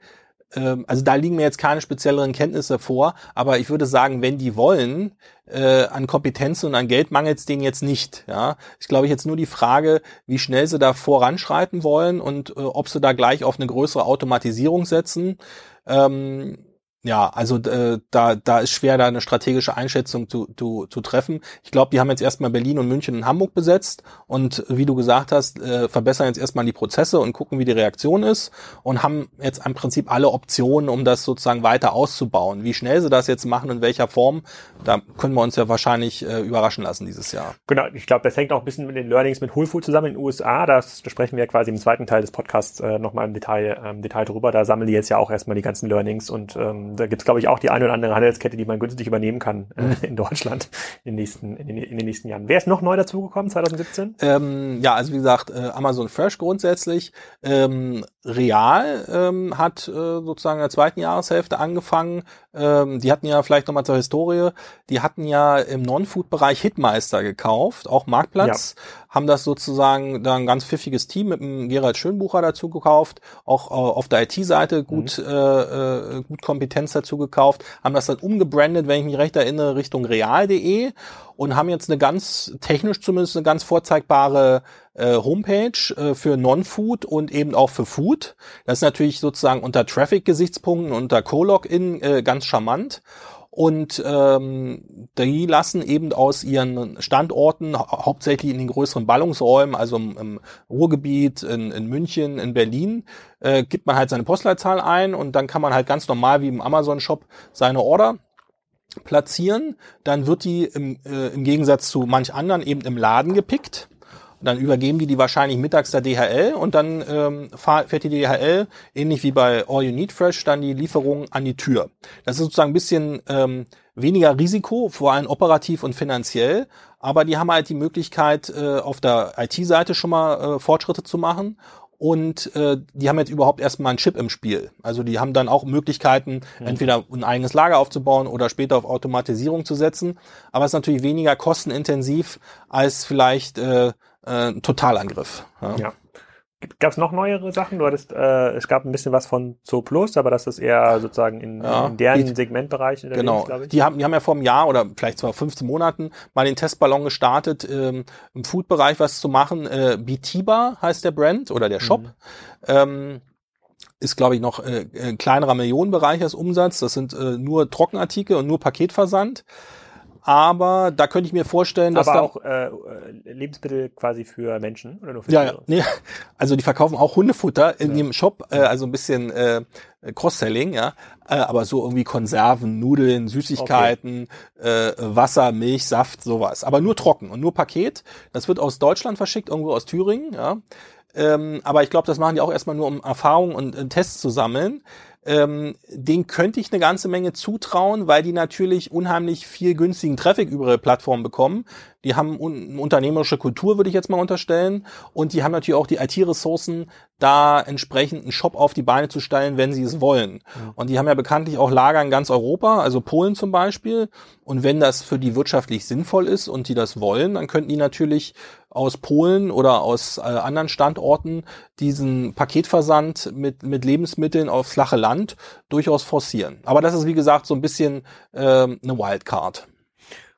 also da liegen mir jetzt keine spezielleren Kenntnisse vor, aber ich würde sagen, wenn die wollen, äh, an Kompetenzen und an Geld mangelt es denen jetzt nicht. Ja, ich glaube jetzt nur die Frage, wie schnell sie da voranschreiten wollen und äh, ob sie da gleich auf eine größere Automatisierung setzen. Ähm, ja, also äh, da, da ist schwer, da eine strategische Einschätzung zu, zu, zu treffen. Ich glaube, die haben jetzt erstmal Berlin und München und Hamburg besetzt und wie du gesagt hast, äh, verbessern jetzt erstmal die Prozesse und gucken, wie die Reaktion ist und haben jetzt im Prinzip alle Optionen, um das sozusagen weiter auszubauen. Wie schnell sie das jetzt machen, in welcher Form, da können wir uns ja wahrscheinlich äh, überraschen lassen dieses Jahr. Genau, ich glaube, das hängt auch ein bisschen mit den Learnings mit Whole Food zusammen in den USA. Das, da sprechen wir quasi im zweiten Teil des Podcasts äh, nochmal im Detail, ähm, Detail drüber. Da sammeln die jetzt ja auch erstmal die ganzen Learnings und ähm, da gibt es, glaube ich, auch die eine oder andere Handelskette, die man günstig übernehmen kann äh, mhm. in Deutschland in den, nächsten, in, den, in den nächsten Jahren. Wer ist noch neu dazugekommen 2017? Ähm, ja, also wie gesagt, äh, Amazon Fresh grundsätzlich. Ähm, Real ähm, hat äh, sozusagen in der zweiten Jahreshälfte angefangen. Ähm, die hatten ja vielleicht nochmal zur Historie, die hatten ja im Non-Food-Bereich Hitmeister gekauft, auch Marktplatz, ja. Haben das sozusagen da ein ganz pfiffiges Team mit dem Gerald Schönbucher dazu gekauft, auch äh, auf der IT-Seite gut, mhm. äh, äh, gut Kompetenz dazu gekauft, haben das dann umgebrandet, wenn ich mich recht erinnere, Richtung real.de und haben jetzt eine ganz, technisch zumindest eine ganz vorzeigbare äh, Homepage äh, für Non-Food und eben auch für Food. Das ist natürlich sozusagen unter Traffic-Gesichtspunkten, unter Co-Login äh, ganz charmant. Und ähm, die lassen eben aus ihren Standorten, hau hauptsächlich in den größeren Ballungsräumen, also im, im Ruhrgebiet, in, in, München, in Berlin, äh, gibt man halt seine Postleitzahl ein und dann kann man halt ganz normal wie im Amazon-Shop seine Order platzieren, dann wird die im, äh, im Gegensatz zu manch anderen eben im Laden gepickt. Dann übergeben die die wahrscheinlich mittags der DHL und dann ähm, fährt die DHL, ähnlich wie bei All You Need Fresh, dann die Lieferung an die Tür. Das ist sozusagen ein bisschen ähm, weniger Risiko, vor allem operativ und finanziell, aber die haben halt die Möglichkeit, äh, auf der IT-Seite schon mal äh, Fortschritte zu machen und äh, die haben jetzt überhaupt erstmal einen Chip im Spiel. Also die haben dann auch Möglichkeiten, mhm. entweder ein eigenes Lager aufzubauen oder später auf Automatisierung zu setzen. Aber es ist natürlich weniger kostenintensiv als vielleicht äh, äh, Totalangriff. Ja. ja. Gab es noch neuere Sachen? Du hattest, äh, es gab ein bisschen was von Zoo Plus, aber das ist eher sozusagen in, Ja, in deren die- Segmentbereich. Genau. Die haben, die haben ja vor einem Jahr oder vielleicht zwar 15 Monaten mal den Testballon gestartet, ähm, im Food-Bereich was zu machen. Äh, Bitiba heißt der Brand oder der Shop. Mhm. Ähm, ist, glaube ich, noch äh, ein kleinerer Millionenbereich als Umsatz. Das sind äh, nur Trockenartikel und nur Paketversand. Aber da könnte ich mir vorstellen, dass aber da auch äh, äh, Lebensmittel quasi für Menschen oder nur für Ja, ja. Tiere? Nee, also die verkaufen auch Hundefutter in Ja. ihrem Shop, äh, also ein bisschen äh, Cross-Selling, ja. Äh, aber so irgendwie Konserven, Nudeln, Süßigkeiten, äh, Wasser, Milch, Saft, sowas. Aber nur trocken und nur Paket. Das wird aus Deutschland verschickt, irgendwo aus Thüringen, ja. Ähm, aber ich glaube, das machen die auch erstmal nur, um Erfahrung und äh, Tests zu sammeln. Ähm, den könnte ich eine ganze Menge zutrauen, weil die natürlich unheimlich viel günstigen Traffic über ihre Plattform bekommen. Die haben un eine unternehmerische Kultur, würde ich jetzt mal unterstellen. Und die haben natürlich auch die IT-Ressourcen, da entsprechend einen Shop auf die Beine zu stellen, wenn sie es wollen. Und die haben ja bekanntlich auch Lager in ganz Europa, also Polen zum Beispiel. Und wenn das für die wirtschaftlich sinnvoll ist und die das wollen, dann könnten die natürlich aus Polen oder aus äh, anderen Standorten diesen Paketversand mit, mit Lebensmitteln aufs flache Land durchaus forcieren. Aber das ist, wie gesagt, so ein bisschen ähm, eine Wildcard.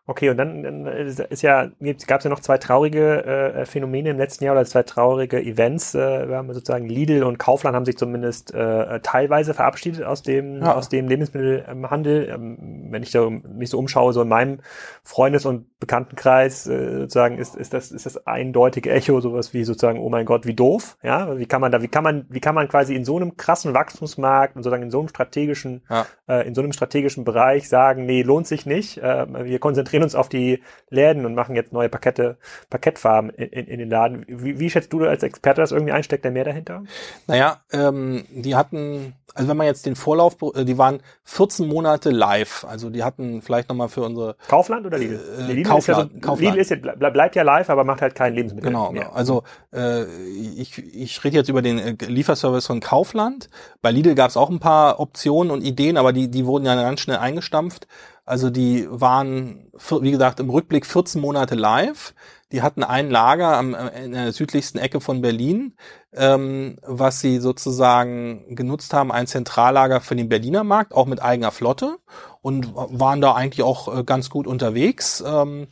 Okay, und dann, dann ist ja, gab es ja noch zwei traurige äh, Phänomene im letzten Jahr oder zwei traurige Events. Äh, wir haben sozusagen Lidl und Kaufland haben sich zumindest äh, teilweise verabschiedet aus dem Ja. aus dem Lebensmittelhandel. Ähm, wenn ich da mich so umschaue, so in meinem Freundes- und Bekanntenkreis äh, sozusagen ist ist das ist das eindeutige Echo sowas wie sozusagen oh mein Gott wie doof ja wie kann man da wie kann man wie kann man quasi in so einem krassen Wachstumsmarkt und sozusagen in so einem strategischen Ja. äh, in so einem strategischen Bereich sagen, nee, lohnt sich nicht. Äh, wir konzentrieren uns auf die Läden und machen jetzt neue Pakette, Pakettfarben in, in, in den Laden. Wie, wie schätzt du als Experte das irgendwie ein? Steckt da mehr dahinter? Naja, ähm, die hatten, also wenn man jetzt den Vorlauf, äh, die waren 14 Monate live. Also die hatten vielleicht nochmal für unsere Kaufland oder Lidl? Äh, Lidl Kaufland, ist ja so, Kaufland. Lidl ist ble bleibt ja live, aber macht halt kein Lebensmittel Genau, mehr. genau. Also äh, ich, ich rede jetzt über den äh, Lieferservice von Kaufland. Bei Lidl gab es auch ein paar Optionen und Ideen, aber die, die wurden ja ganz schnell eingestampft. Also die waren, wie gesagt, im Rückblick 14 Monate live. Die hatten ein Lager am, in der südlichsten Ecke von Berlin, ähm, was sie sozusagen genutzt haben, ein Zentrallager für den Berliner Markt, auch mit eigener Flotte und waren da eigentlich auch äh, ganz gut unterwegs. Ähm,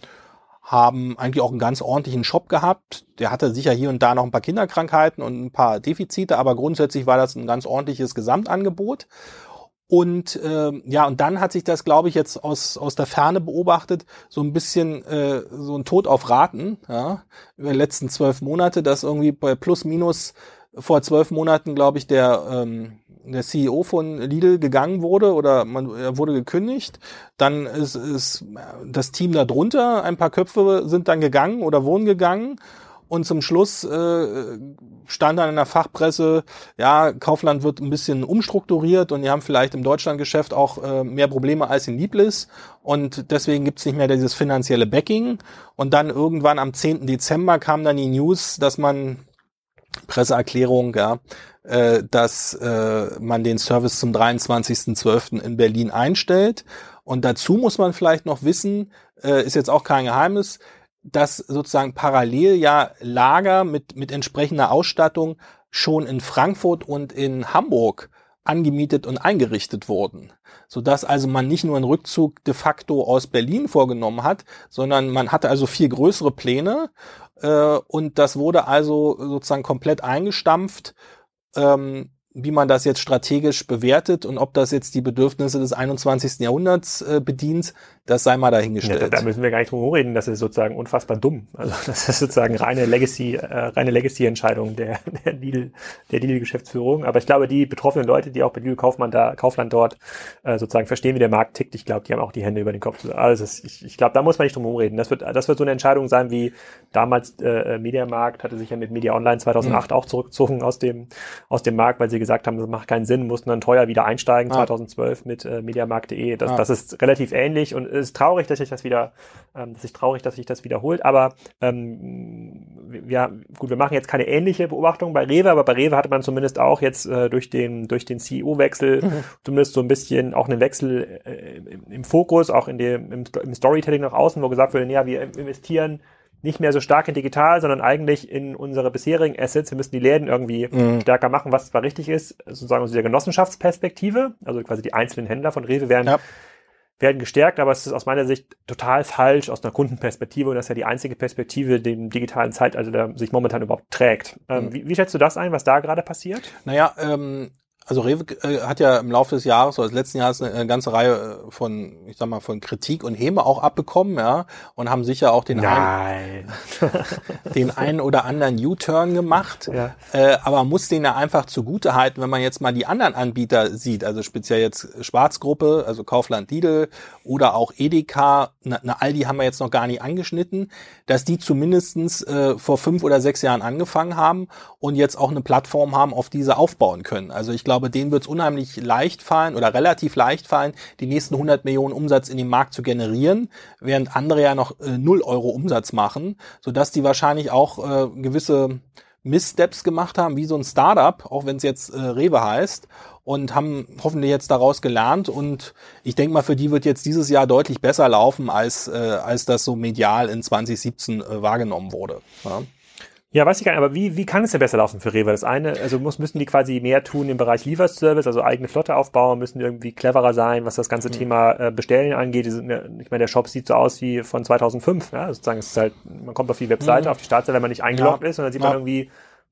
haben eigentlich auch einen ganz ordentlichen Shop gehabt. Der hatte sicher hier und da noch ein paar Kinderkrankheiten und ein paar Defizite, aber grundsätzlich war das ein ganz ordentliches Gesamtangebot. Und ähm, ja, und dann hat sich das, glaube ich, jetzt aus, aus der Ferne beobachtet, so ein bisschen äh, so ein Tod auf Raten, ja, über die letzten zwölf Monate, dass irgendwie bei plus minus vor zwölf Monaten, glaube ich, der, ähm, der CEO von Lidl gegangen wurde oder man er wurde gekündigt. Dann ist, ist das Team da drunter, ein paar Köpfe sind dann gegangen oder wurden gegangen. Und zum Schluss äh, stand dann in der Fachpresse, ja, Kaufland wird ein bisschen umstrukturiert und die haben vielleicht im Deutschlandgeschäft auch äh, mehr Probleme als in lieb ist. Und deswegen gibt's nicht mehr dieses finanzielle Backing. Und dann irgendwann am 10. Dezember kam dann die News, dass man Presseerklärung, ja, äh, dass äh, man den Service zum 23.12. in Berlin einstellt. Und dazu muss man vielleicht noch wissen, äh, ist jetzt auch kein Geheimnis, dass sozusagen parallel ja Lager mit, mit entsprechender Ausstattung schon in Frankfurt und in Hamburg angemietet und eingerichtet wurden, sodass also man nicht nur einen Rückzug de facto aus Berlin vorgenommen hat, sondern man hatte also viel größere Pläne äh, und das wurde also sozusagen komplett eingestampft, ähm, wie man das jetzt strategisch bewertet und ob das jetzt die Bedürfnisse des 21. Jahrhunderts äh, bedient, das sei mal Ja, dahingestellt. da, da müssen wir gar nicht drum reden. Das ist sozusagen unfassbar dumm. Also das ist sozusagen reine Legacy, äh, reine Legacy-Entscheidung der der Lidl, der Lidl-Geschäftsführung. Aber ich glaube, die betroffenen Leute, die auch bei Lidl Kaufmann da, Kaufland dort äh, sozusagen verstehen, wie der Markt tickt, ich glaube, die haben auch die Hände über den Kopf. Also ist, ich, ich glaube, da muss man nicht drum reden. Das wird, das wird so eine Entscheidung sein, wie damals äh, Mediamarkt hatte sich ja mit Media Online 2008 auch zurückgezogen aus dem aus dem Markt, weil sie gesagt haben, das macht keinen Sinn, mussten dann teuer wieder einsteigen Ah. 2012 mit äh, Mediamarkt.de. Das, Ah. das ist relativ ähnlich und es ist traurig, dass sich das wieder, ähm, das ist traurig, dass sich das wiederholt. Aber ähm, wir, gut, wir machen jetzt keine ähnliche Beobachtung bei Rewe, aber bei Rewe hatte man zumindest auch jetzt äh, durch den durch den CEO-Wechsel zumindest so ein bisschen auch einen Wechsel äh, im, im Fokus, auch in dem im, im Storytelling nach außen, wo gesagt wurde, ja, wir investieren nicht mehr so stark in digital, sondern eigentlich in unsere bisherigen Assets. Wir müssen die Läden irgendwie mhm. stärker machen, was zwar richtig ist, sozusagen aus dieser Genossenschaftsperspektive, also quasi die einzelnen Händler von Rewe werden, ja. werden gestärkt, aber es ist aus meiner Sicht total falsch aus einer Kundenperspektive und das ist ja die einzige Perspektive, die im digitalen Zeitalter sich momentan überhaupt trägt. Ähm, mhm. wie, wie schätzt du das ein, was da gerade passiert? Naja, ähm, also Rewe äh, hat ja im Laufe des Jahres oder des letzten Jahres eine, eine, ganze Reihe äh, von, ich sag mal, von Kritik und Häme auch abbekommen, ja, und haben sicher auch den einen, den einen oder anderen U-Turn gemacht. Ja. Äh, aber man muss den ja einfach zugute halten, wenn man jetzt mal die anderen Anbieter sieht, also speziell jetzt Schwarzgruppe, also Kaufland Lidl oder auch Edeka, eine Aldi haben wir jetzt noch gar nicht angeschnitten, dass die zumindestens äh, vor fünf oder sechs Jahren angefangen haben und jetzt auch eine Plattform haben, auf diese aufbauen können. Also ich glaube, glaube, denen wird es unheimlich leicht fallen oder relativ leicht fallen, die nächsten 100 Millionen Umsatz in dem Markt zu generieren, während andere ja noch äh, 0 Euro Umsatz machen, sodass die wahrscheinlich auch äh, gewisse Misssteps gemacht haben, wie so ein Startup, auch wenn es jetzt äh, Rewe heißt, und haben hoffentlich jetzt daraus gelernt. Und ich denke mal, für die wird jetzt dieses Jahr deutlich besser laufen, als, äh, als das so medial in 2017 äh, wahrgenommen wurde. Ja. Ja, weiß ich gar nicht, aber wie, wie kann es denn besser laufen für Rewe? Das eine, also muss, müssen die quasi mehr tun im Bereich Lieferservice, also eigene Flotte aufbauen, müssen irgendwie cleverer sein, was das ganze mhm. Thema äh, Bestellen angeht. Ich meine, der Shop sieht so aus wie von 2005. Ja? Sozusagen, es ist halt, man kommt auf die Webseite, mhm. auf die Startseite, wenn man nicht eingeloggt ja. ist und dann sieht man irgendwie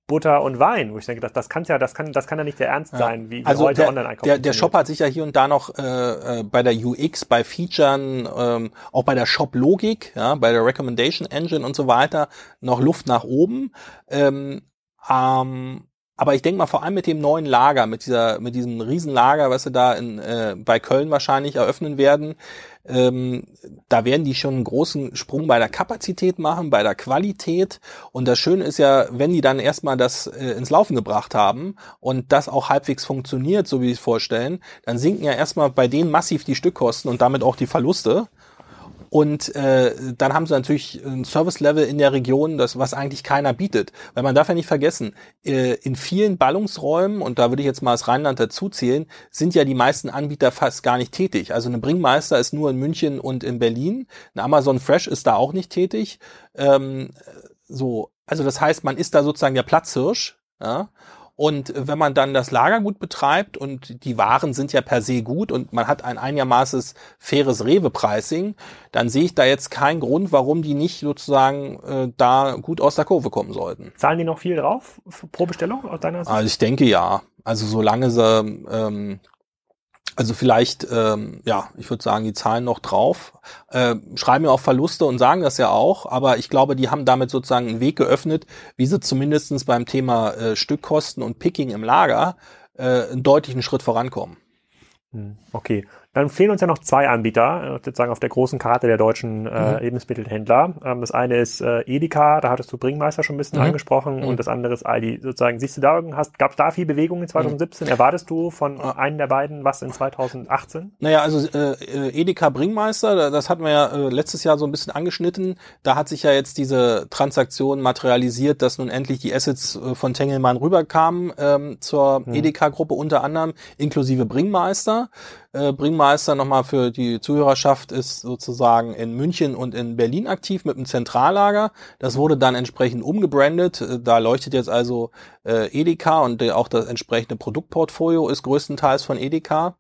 Butter und Wein, wo ich denke, das, das kann ja, das kann, das kann ja nicht der Ernst ja. sein, wie, wie also heute online einkaufen. Der, der Shop hat sich ja hier und da noch äh, äh bei der UX, bei Featuren, ähm, auch bei der Shop-Logik, ja, bei der Recommendation Engine und so weiter noch Luft nach oben. Ähm, ähm, aber ich denke mal vor allem mit dem neuen Lager, mit dieser, mit diesem Riesenlager, was sie da in, äh, bei Köln wahrscheinlich eröffnen werden, ähm, da werden die schon einen großen Sprung bei der Kapazität machen, bei der Qualität. Und das Schöne ist ja, wenn die dann erstmal das äh, ins Laufen gebracht haben und das auch halbwegs funktioniert, so wie sie es vorstellen, dann sinken ja erstmal bei denen massiv die Stückkosten und damit auch die Verluste. Und äh, dann haben sie natürlich ein Service-Level in der Region, das was eigentlich keiner bietet. Weil man darf ja nicht vergessen, äh, in vielen Ballungsräumen, und da würde ich jetzt mal das Rheinland dazuzählen, sind ja die meisten Anbieter fast gar nicht tätig. Also eine Bringmeister ist nur in München und in Berlin. Eine Amazon Fresh ist da auch nicht tätig. Ähm, so, also das heißt, man ist da sozusagen der Platzhirsch. Ja? Und wenn man dann das Lager gut betreibt und die Waren sind ja per se gut und man hat ein einigermaßen faires Rewe-Pricing, dann sehe ich da jetzt keinen Grund, warum die nicht sozusagen äh, da gut aus der Kurve kommen sollten. Zahlen die noch viel drauf pro Bestellung aus deiner Sicht? Also ich denke ja. Also solange sie ähm, also vielleicht, ähm, ja, ich würde sagen, die zahlen noch drauf, äh, schreiben ja auch Verluste und sagen das ja auch, aber ich glaube, die haben damit sozusagen einen Weg geöffnet, wie sie zumindestens beim Thema äh, Stückkosten und Picking im Lager äh, einen deutlichen Schritt vorankommen. Hm, okay. Dann fehlen uns ja noch zwei Anbieter, äh, sozusagen auf der großen Karte der deutschen äh, mhm. Lebensmittelhändler. Ähm, das eine ist äh, Edeka, da hattest du Bringmeister schon ein bisschen mhm. angesprochen, mhm. und das andere ist Aldi. Sozusagen, siehst du da hast, gab es da viel Bewegung in 2017? Mhm. Erwartest du von einem der beiden was in 2018? Naja, also äh, äh, Edeka Bringmeister, das hatten wir ja äh, letztes Jahr so ein bisschen angeschnitten. Da hat sich ja jetzt diese Transaktion materialisiert, dass nun endlich die Assets äh, von Tengelmann rüberkamen ähm, zur mhm. Edeka-Gruppe unter anderem, inklusive Bringmeister. Äh, Bringmeister nochmal für die Zuhörerschaft ist sozusagen in München und in Berlin aktiv mit einem Zentrallager. Das wurde dann entsprechend umgebrandet. Äh, da leuchtet jetzt also äh, Edeka und auch das entsprechende Produktportfolio ist größtenteils von Edeka.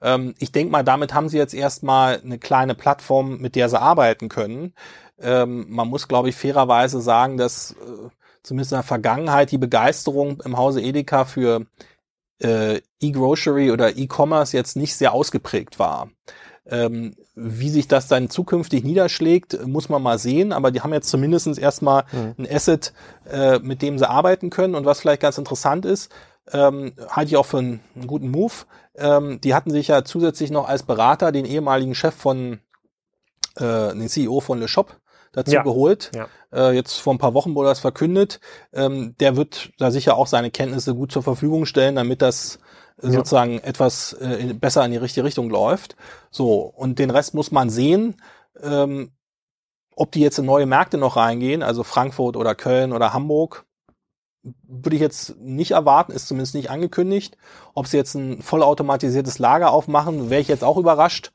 Ähm, ich denke mal, damit haben sie jetzt erstmal eine kleine Plattform, mit der sie arbeiten können. Ähm, man muss, glaube ich, fairerweise sagen, dass äh, zumindest in der Vergangenheit die Begeisterung im Hause Edeka für äh, E-Grocery oder E-Commerce jetzt nicht sehr ausgeprägt war. Ähm, wie sich das dann zukünftig niederschlägt, muss man mal sehen, aber die haben jetzt zumindest erstmal mhm. ein Asset, äh, mit dem sie arbeiten können. Und was vielleicht ganz interessant ist, ähm, halte ich auch für einen, einen guten Move. Ähm, die hatten sich ja zusätzlich noch als Berater den ehemaligen Chef von, äh, den CEO von Le Shop dazu ja. geholt. Ja. Äh, jetzt vor ein paar Wochen wurde das verkündet. Ähm, der wird da sicher auch seine Kenntnisse gut zur Verfügung stellen, damit das ja. sozusagen etwas äh, besser in die richtige Richtung läuft. So, und den Rest muss man sehen. Ähm, ob die jetzt in neue Märkte noch reingehen, also Frankfurt oder Köln oder Hamburg, würde ich jetzt nicht erwarten, ist zumindest nicht angekündigt. Ob sie jetzt ein vollautomatisiertes Lager aufmachen, wäre ich jetzt auch überrascht.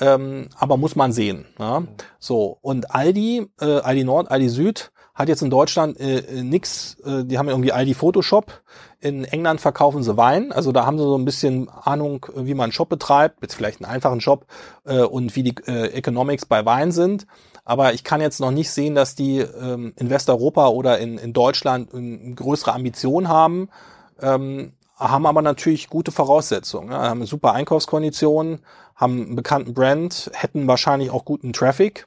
Ähm, aber muss man sehen. Ja? So, und Aldi, äh, Aldi Nord, Aldi Süd hat jetzt in Deutschland äh, nix, äh, die haben irgendwie Aldi Photoshop. In England verkaufen sie Wein, also da haben sie so ein bisschen Ahnung, wie man einen Shop betreibt, jetzt vielleicht einen einfachen Shop äh, und wie die äh, Economics bei Wein sind. Aber ich kann jetzt noch nicht sehen, dass die ähm, in Westeuropa oder in, in Deutschland eine größere Ambition haben. Ähm, haben aber natürlich gute Voraussetzungen. Ja, haben super Einkaufskonditionen, haben einen bekannten Brand, hätten wahrscheinlich auch guten Traffic.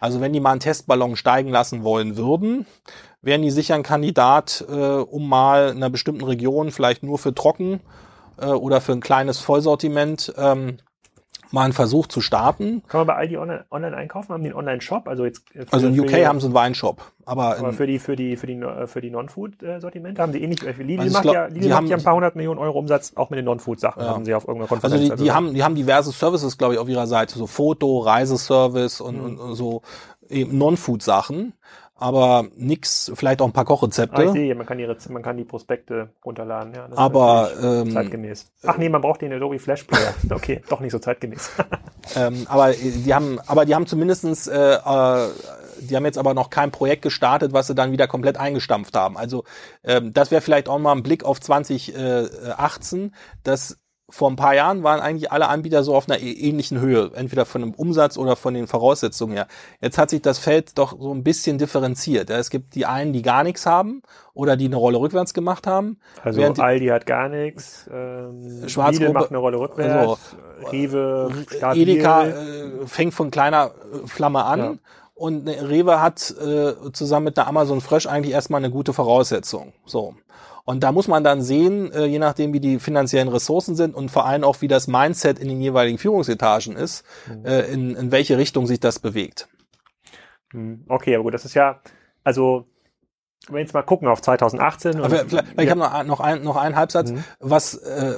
Also wenn die mal einen Testballon steigen lassen wollen würden, wären die sicher ein Kandidat, äh, um mal in einer bestimmten Region, vielleicht nur für Trocken äh, oder für ein kleines Vollsortiment, ähm, mal einen Versuch zu starten. Kann man bei Aldi online, online einkaufen? Haben die einen Online-Shop? Also jetzt also in UK die, haben sie einen Weinshop, aber, aber für die für die für die für die Non-Food-Sortimente haben sie ähnlich. Lidl also macht glaub, ja Lidl macht ja ein paar hundert Millionen Euro Umsatz auch mit den Non-Food-Sachen. Ja. Haben sie auf irgendeiner Konferenz. Also die, die also haben die haben diverse Services, glaube ich, auf ihrer Seite, so Foto, Reiseservice und, mhm. und so eben Non-Food-Sachen aber nix, vielleicht auch ein paar Kochrezepte. Ah, ich sehe, man kann die, man kann die Prospekte runterladen, ja. aber ähm, zeitgemäß. Ach nee, man braucht den Adobe Flash Player. Okay, doch nicht so zeitgemäß. ähm, aber die haben, aber die haben zumindestens, äh, äh, die haben jetzt aber noch kein Projekt gestartet, was sie dann wieder komplett eingestampft haben. Also ähm, das wäre vielleicht auch mal ein Blick auf 2018, dass vor ein paar Jahren waren eigentlich alle Anbieter so auf einer ähnlichen Höhe, entweder von dem Umsatz oder von den Voraussetzungen her. Jetzt hat sich das Feld doch so ein bisschen differenziert. Es gibt die einen, die gar nichts haben oder die eine Rolle rückwärts gemacht haben. Also Aldi hat gar nichts, ähm, Schwarzgruppe macht eine Rolle rückwärts, also, Rewe, stabil. Edeka äh, fängt von kleiner äh, Flamme an. Ja. Und Rewe hat äh, zusammen mit der Amazon Fresh eigentlich erstmal eine gute Voraussetzung. So. Und da muss man dann sehen, äh, je nachdem, wie die finanziellen Ressourcen sind und vor allem auch, wie das Mindset in den jeweiligen Führungsetagen ist, mhm. äh, in, in welche Richtung sich das bewegt. Mhm. Okay, aber gut, das ist ja, also wenn wir jetzt mal gucken auf 2018. Und, vielleicht, vielleicht ja. ich habe noch, noch, ein, noch einen Halbsatz. Mhm. Was, äh,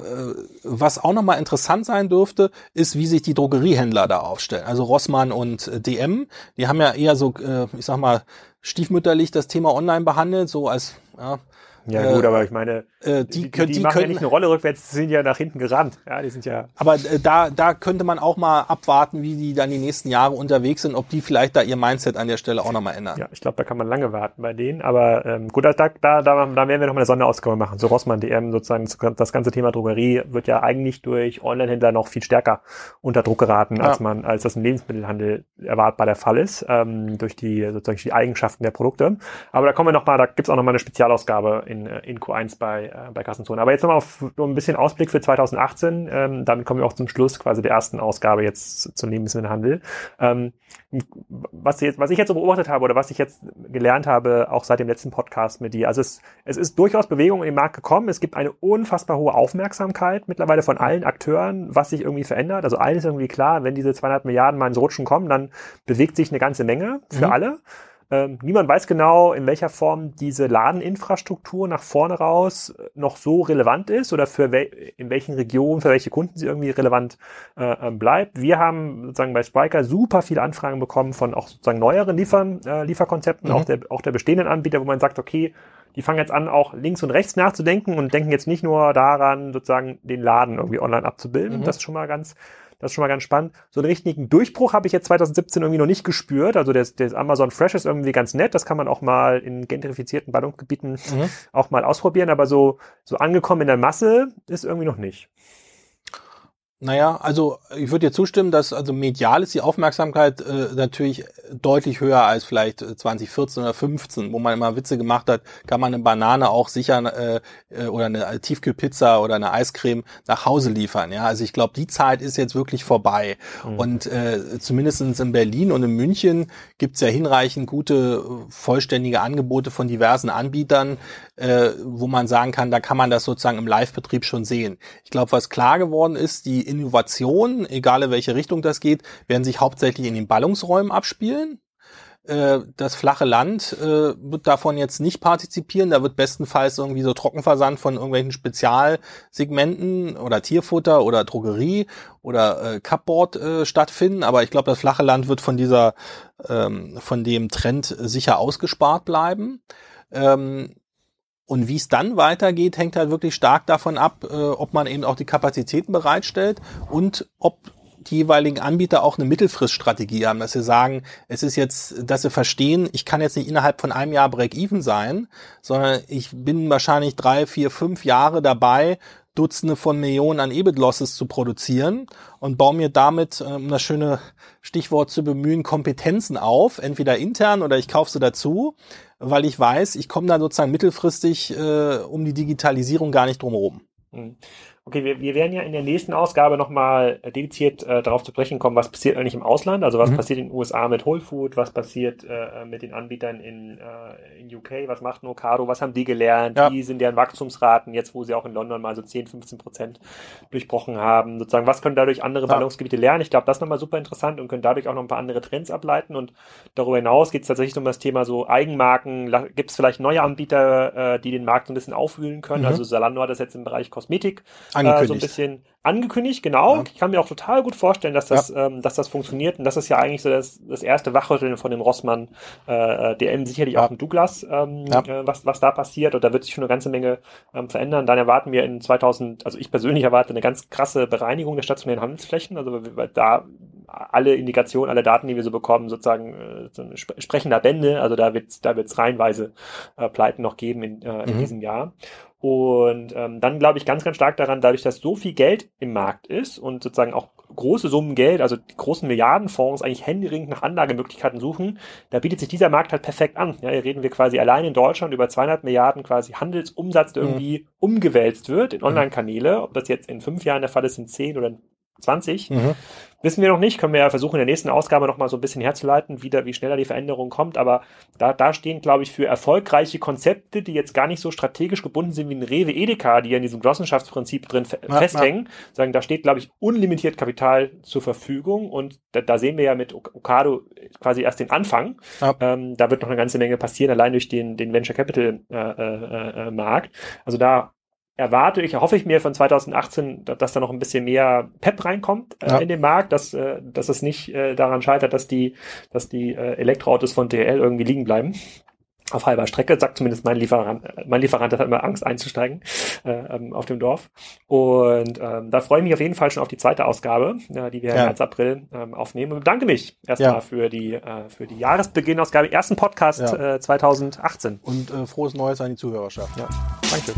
was auch nochmal interessant sein dürfte, ist, wie sich die Drogeriehändler da aufstellen. Also Rossmann und äh, DM, die haben ja eher so, äh, ich sag mal, stiefmütterlich das Thema online behandelt, so als ja, ja gut, äh, aber ich meine, äh, die, die, die, die machen können, ja nicht eine Rolle rückwärts, die sind ja nach hinten gerannt. Ja, die sind ja. Aber äh, da, da könnte man auch mal abwarten, wie die dann die nächsten Jahre unterwegs sind, ob die vielleicht da ihr Mindset an der Stelle auch nochmal ändern. Ja, ich glaube, da kann man lange warten bei denen. Aber ähm, gut, da, da, da, da werden wir nochmal eine Sonderausgabe machen. So Rossmann DM sozusagen, das ganze Thema Drogerie wird ja eigentlich durch Online-Händler noch viel stärker unter Druck geraten, ja. als man, als das im Lebensmittelhandel erwartbar der Fall ist, ähm, durch die sozusagen die Eigenschaften der Produkte. Aber da kommen wir nochmal, da gibt's auch nochmal eine Spezialausgabe in, äh, in Q1 bei, äh, bei Kassenzone. Aber jetzt nochmal auf so ein bisschen Ausblick für 2018. Ähm, damit kommen wir auch zum Schluss quasi der ersten Ausgabe jetzt zum Lebensmittelhandel. Ähm, was, jetzt, was ich jetzt so beobachtet habe oder was ich jetzt gelernt habe, auch seit dem letzten Podcast mit dir. Also es, es ist durchaus Bewegung in den Markt gekommen. Es gibt eine unfassbar hohe Aufmerksamkeit mittlerweile von allen Akteuren, was sich irgendwie verändert. Also allen ist irgendwie klar, wenn diese 200 Milliarden mal ins Rutschen kommen, dann bewegt sich eine ganze Menge für mhm. alle. Ähm, niemand weiß genau, in welcher Form diese Ladeninfrastruktur nach vorne raus noch so relevant ist oder für wel in welchen Regionen, für welche Kunden sie irgendwie relevant äh, ähm, bleibt. Wir haben sozusagen bei Spriker super viele Anfragen bekommen von auch sozusagen neueren Liefern, äh, Lieferkonzepten, mhm. auch, der, auch der bestehenden Anbieter, wo man sagt, okay, die fangen jetzt an, auch links und rechts nachzudenken und denken jetzt nicht nur daran, sozusagen den Laden irgendwie online abzubilden. Mhm. Das ist schon mal ganz, das ist schon mal ganz spannend. So einen richtigen Durchbruch habe ich jetzt 2017 irgendwie noch nicht gespürt. Also der, der Amazon Fresh ist irgendwie ganz nett. Das kann man auch mal in gentrifizierten Ballungsgebieten mhm. auch mal ausprobieren. Aber so, so angekommen in der Masse ist irgendwie noch nicht. Naja, also ich würde dir zustimmen, dass also medial ist die Aufmerksamkeit äh, natürlich deutlich höher als vielleicht 2014 oder 15, wo man immer Witze gemacht hat, kann man eine Banane auch sicher äh, äh oder eine Tiefkühlpizza oder eine Eiscreme nach Hause liefern. Ja, also ich glaube, die Zeit ist jetzt wirklich vorbei. Mhm. Und äh, zumindest in Berlin und in München gibt's ja hinreichend gute, vollständige Angebote von diversen Anbietern, äh, wo man sagen kann, da kann man das sozusagen im Live-Betrieb schon sehen. Ich glaube, was klar geworden ist, die Innovationen, egal in welche Richtung das geht, werden sich hauptsächlich in den Ballungsräumen abspielen. Äh, das flache Land äh, wird davon jetzt nicht partizipieren. Da wird bestenfalls irgendwie so Trockenversand von irgendwelchen Spezialsegmenten oder Tierfutter oder Drogerie oder äh, Cupboard äh, stattfinden. Aber ich glaube, das flache Land wird von dieser, ähm, von dem Trend sicher ausgespart bleiben. Ähm, und wie es dann weitergeht, hängt halt wirklich stark davon ab, äh, ob man eben auch die Kapazitäten bereitstellt und ob die jeweiligen Anbieter auch eine Mittelfriststrategie haben, dass sie sagen, es ist jetzt, dass sie verstehen, ich kann jetzt nicht innerhalb von einem Jahr Break-Even sein, sondern ich bin wahrscheinlich drei, vier, fünf Jahre dabei, Dutzende von Millionen an EBIT-Losses zu produzieren und baue mir damit, um das schöne Stichwort zu bemühen, Kompetenzen auf, entweder intern oder ich kaufe sie dazu, weil ich weiß, ich komme da sozusagen mittelfristig äh, um die Digitalisierung gar nicht drumherum. Mhm. Okay, wir, wir werden ja in der nächsten Ausgabe nochmal dediziert äh, darauf zu sprechen kommen, was passiert eigentlich im Ausland, also was mhm. passiert in den USA mit Whole Food, was passiert äh, mit den Anbietern in, äh, in UK, was macht Nocado, was haben die gelernt, ja. wie sind deren Wachstumsraten, jetzt wo sie auch in London mal so 10, 15 Prozent durchbrochen haben, sozusagen, was können dadurch andere ja. Ballungsgebiete lernen? Ich glaube, das ist nochmal super interessant und können dadurch auch noch ein paar andere Trends ableiten und darüber hinaus geht es tatsächlich um das Thema so Eigenmarken, gibt es vielleicht neue Anbieter, äh, die den Markt so ein bisschen aufwühlen können, mhm. also Salando hat das jetzt im Bereich Kosmetik angekündigt. Äh, so ein bisschen angekündigt, genau. Ja. Ich kann mir auch total gut vorstellen, dass das, ja. ähm, dass das funktioniert. Und das ist ja eigentlich so das, das erste Wachrütteln von dem Rossmann äh, äh DM, sicherlich ja. auch im Douglas, ähm, äh, was, was da passiert. Und da wird sich schon eine ganze Menge ähm, verändern. Dann erwarten wir in 2000, also ich persönlich erwarte eine ganz krasse Bereinigung der stationären Handelsflächen. Also weil da alle Indikationen, alle Daten, die wir so bekommen, sozusagen äh, so ein sprechender Bände. Also da wird da wird's reihenweise äh, Pleiten noch geben in, äh, in mhm. diesem Jahr. Und ähm, dann glaube ich ganz, ganz stark daran, dadurch, dass so viel Geld im Markt ist und sozusagen auch große Summen Geld, also die großen Milliardenfonds eigentlich händeringend nach Anlagemöglichkeiten suchen, da bietet sich dieser Markt halt perfekt an. Ja, hier reden wir quasi allein in Deutschland über 200 Milliarden quasi Handelsumsatz, der mhm. irgendwie umgewälzt wird in mhm. Online-Kanäle. Ob das jetzt in fünf Jahren der Fall ist, in zehn oder in 20. Mhm. Wissen wir noch nicht, können wir ja versuchen, in der nächsten Ausgabe noch mal so ein bisschen herzuleiten, wie, da, wie schneller die Veränderung kommt. Aber da, da stehen, glaube ich, für erfolgreiche Konzepte, die jetzt gar nicht so strategisch gebunden sind wie ein Rewe Edeka, die ja in diesem Genossenschaftsprinzip drin ja, festhängen. Ja. Sagen, da steht, glaube ich, unlimitiert Kapital zur Verfügung. Und da, da sehen wir ja mit Okado quasi erst den Anfang. Ja. Ähm, da wird noch eine ganze Menge passieren, allein durch den, den Venture Capital äh, äh, äh, Markt. Also da erwarte ich, hoffe ich mir von 2018, dass da noch ein bisschen mehr Pep reinkommt äh, ja. in den Markt, dass, äh, dass es nicht äh, daran scheitert, dass die, dass die äh, Elektroautos von DL irgendwie liegen bleiben. Auf halber Strecke, sagt zumindest mein Lieferant. Mein Lieferant hat immer Angst einzusteigen äh, ähm, auf dem Dorf. Und ähm, da freue ich mich auf jeden Fall schon auf die zweite Ausgabe, äh, die wir ja. im März, April ähm, aufnehmen. Und bedanke mich erstmal ja. für die äh, für die Jahresbeginnausgabe, ersten Podcast ja. äh, 2018. Und äh, frohes Neues an die Zuhörerschaft. Ja, danke.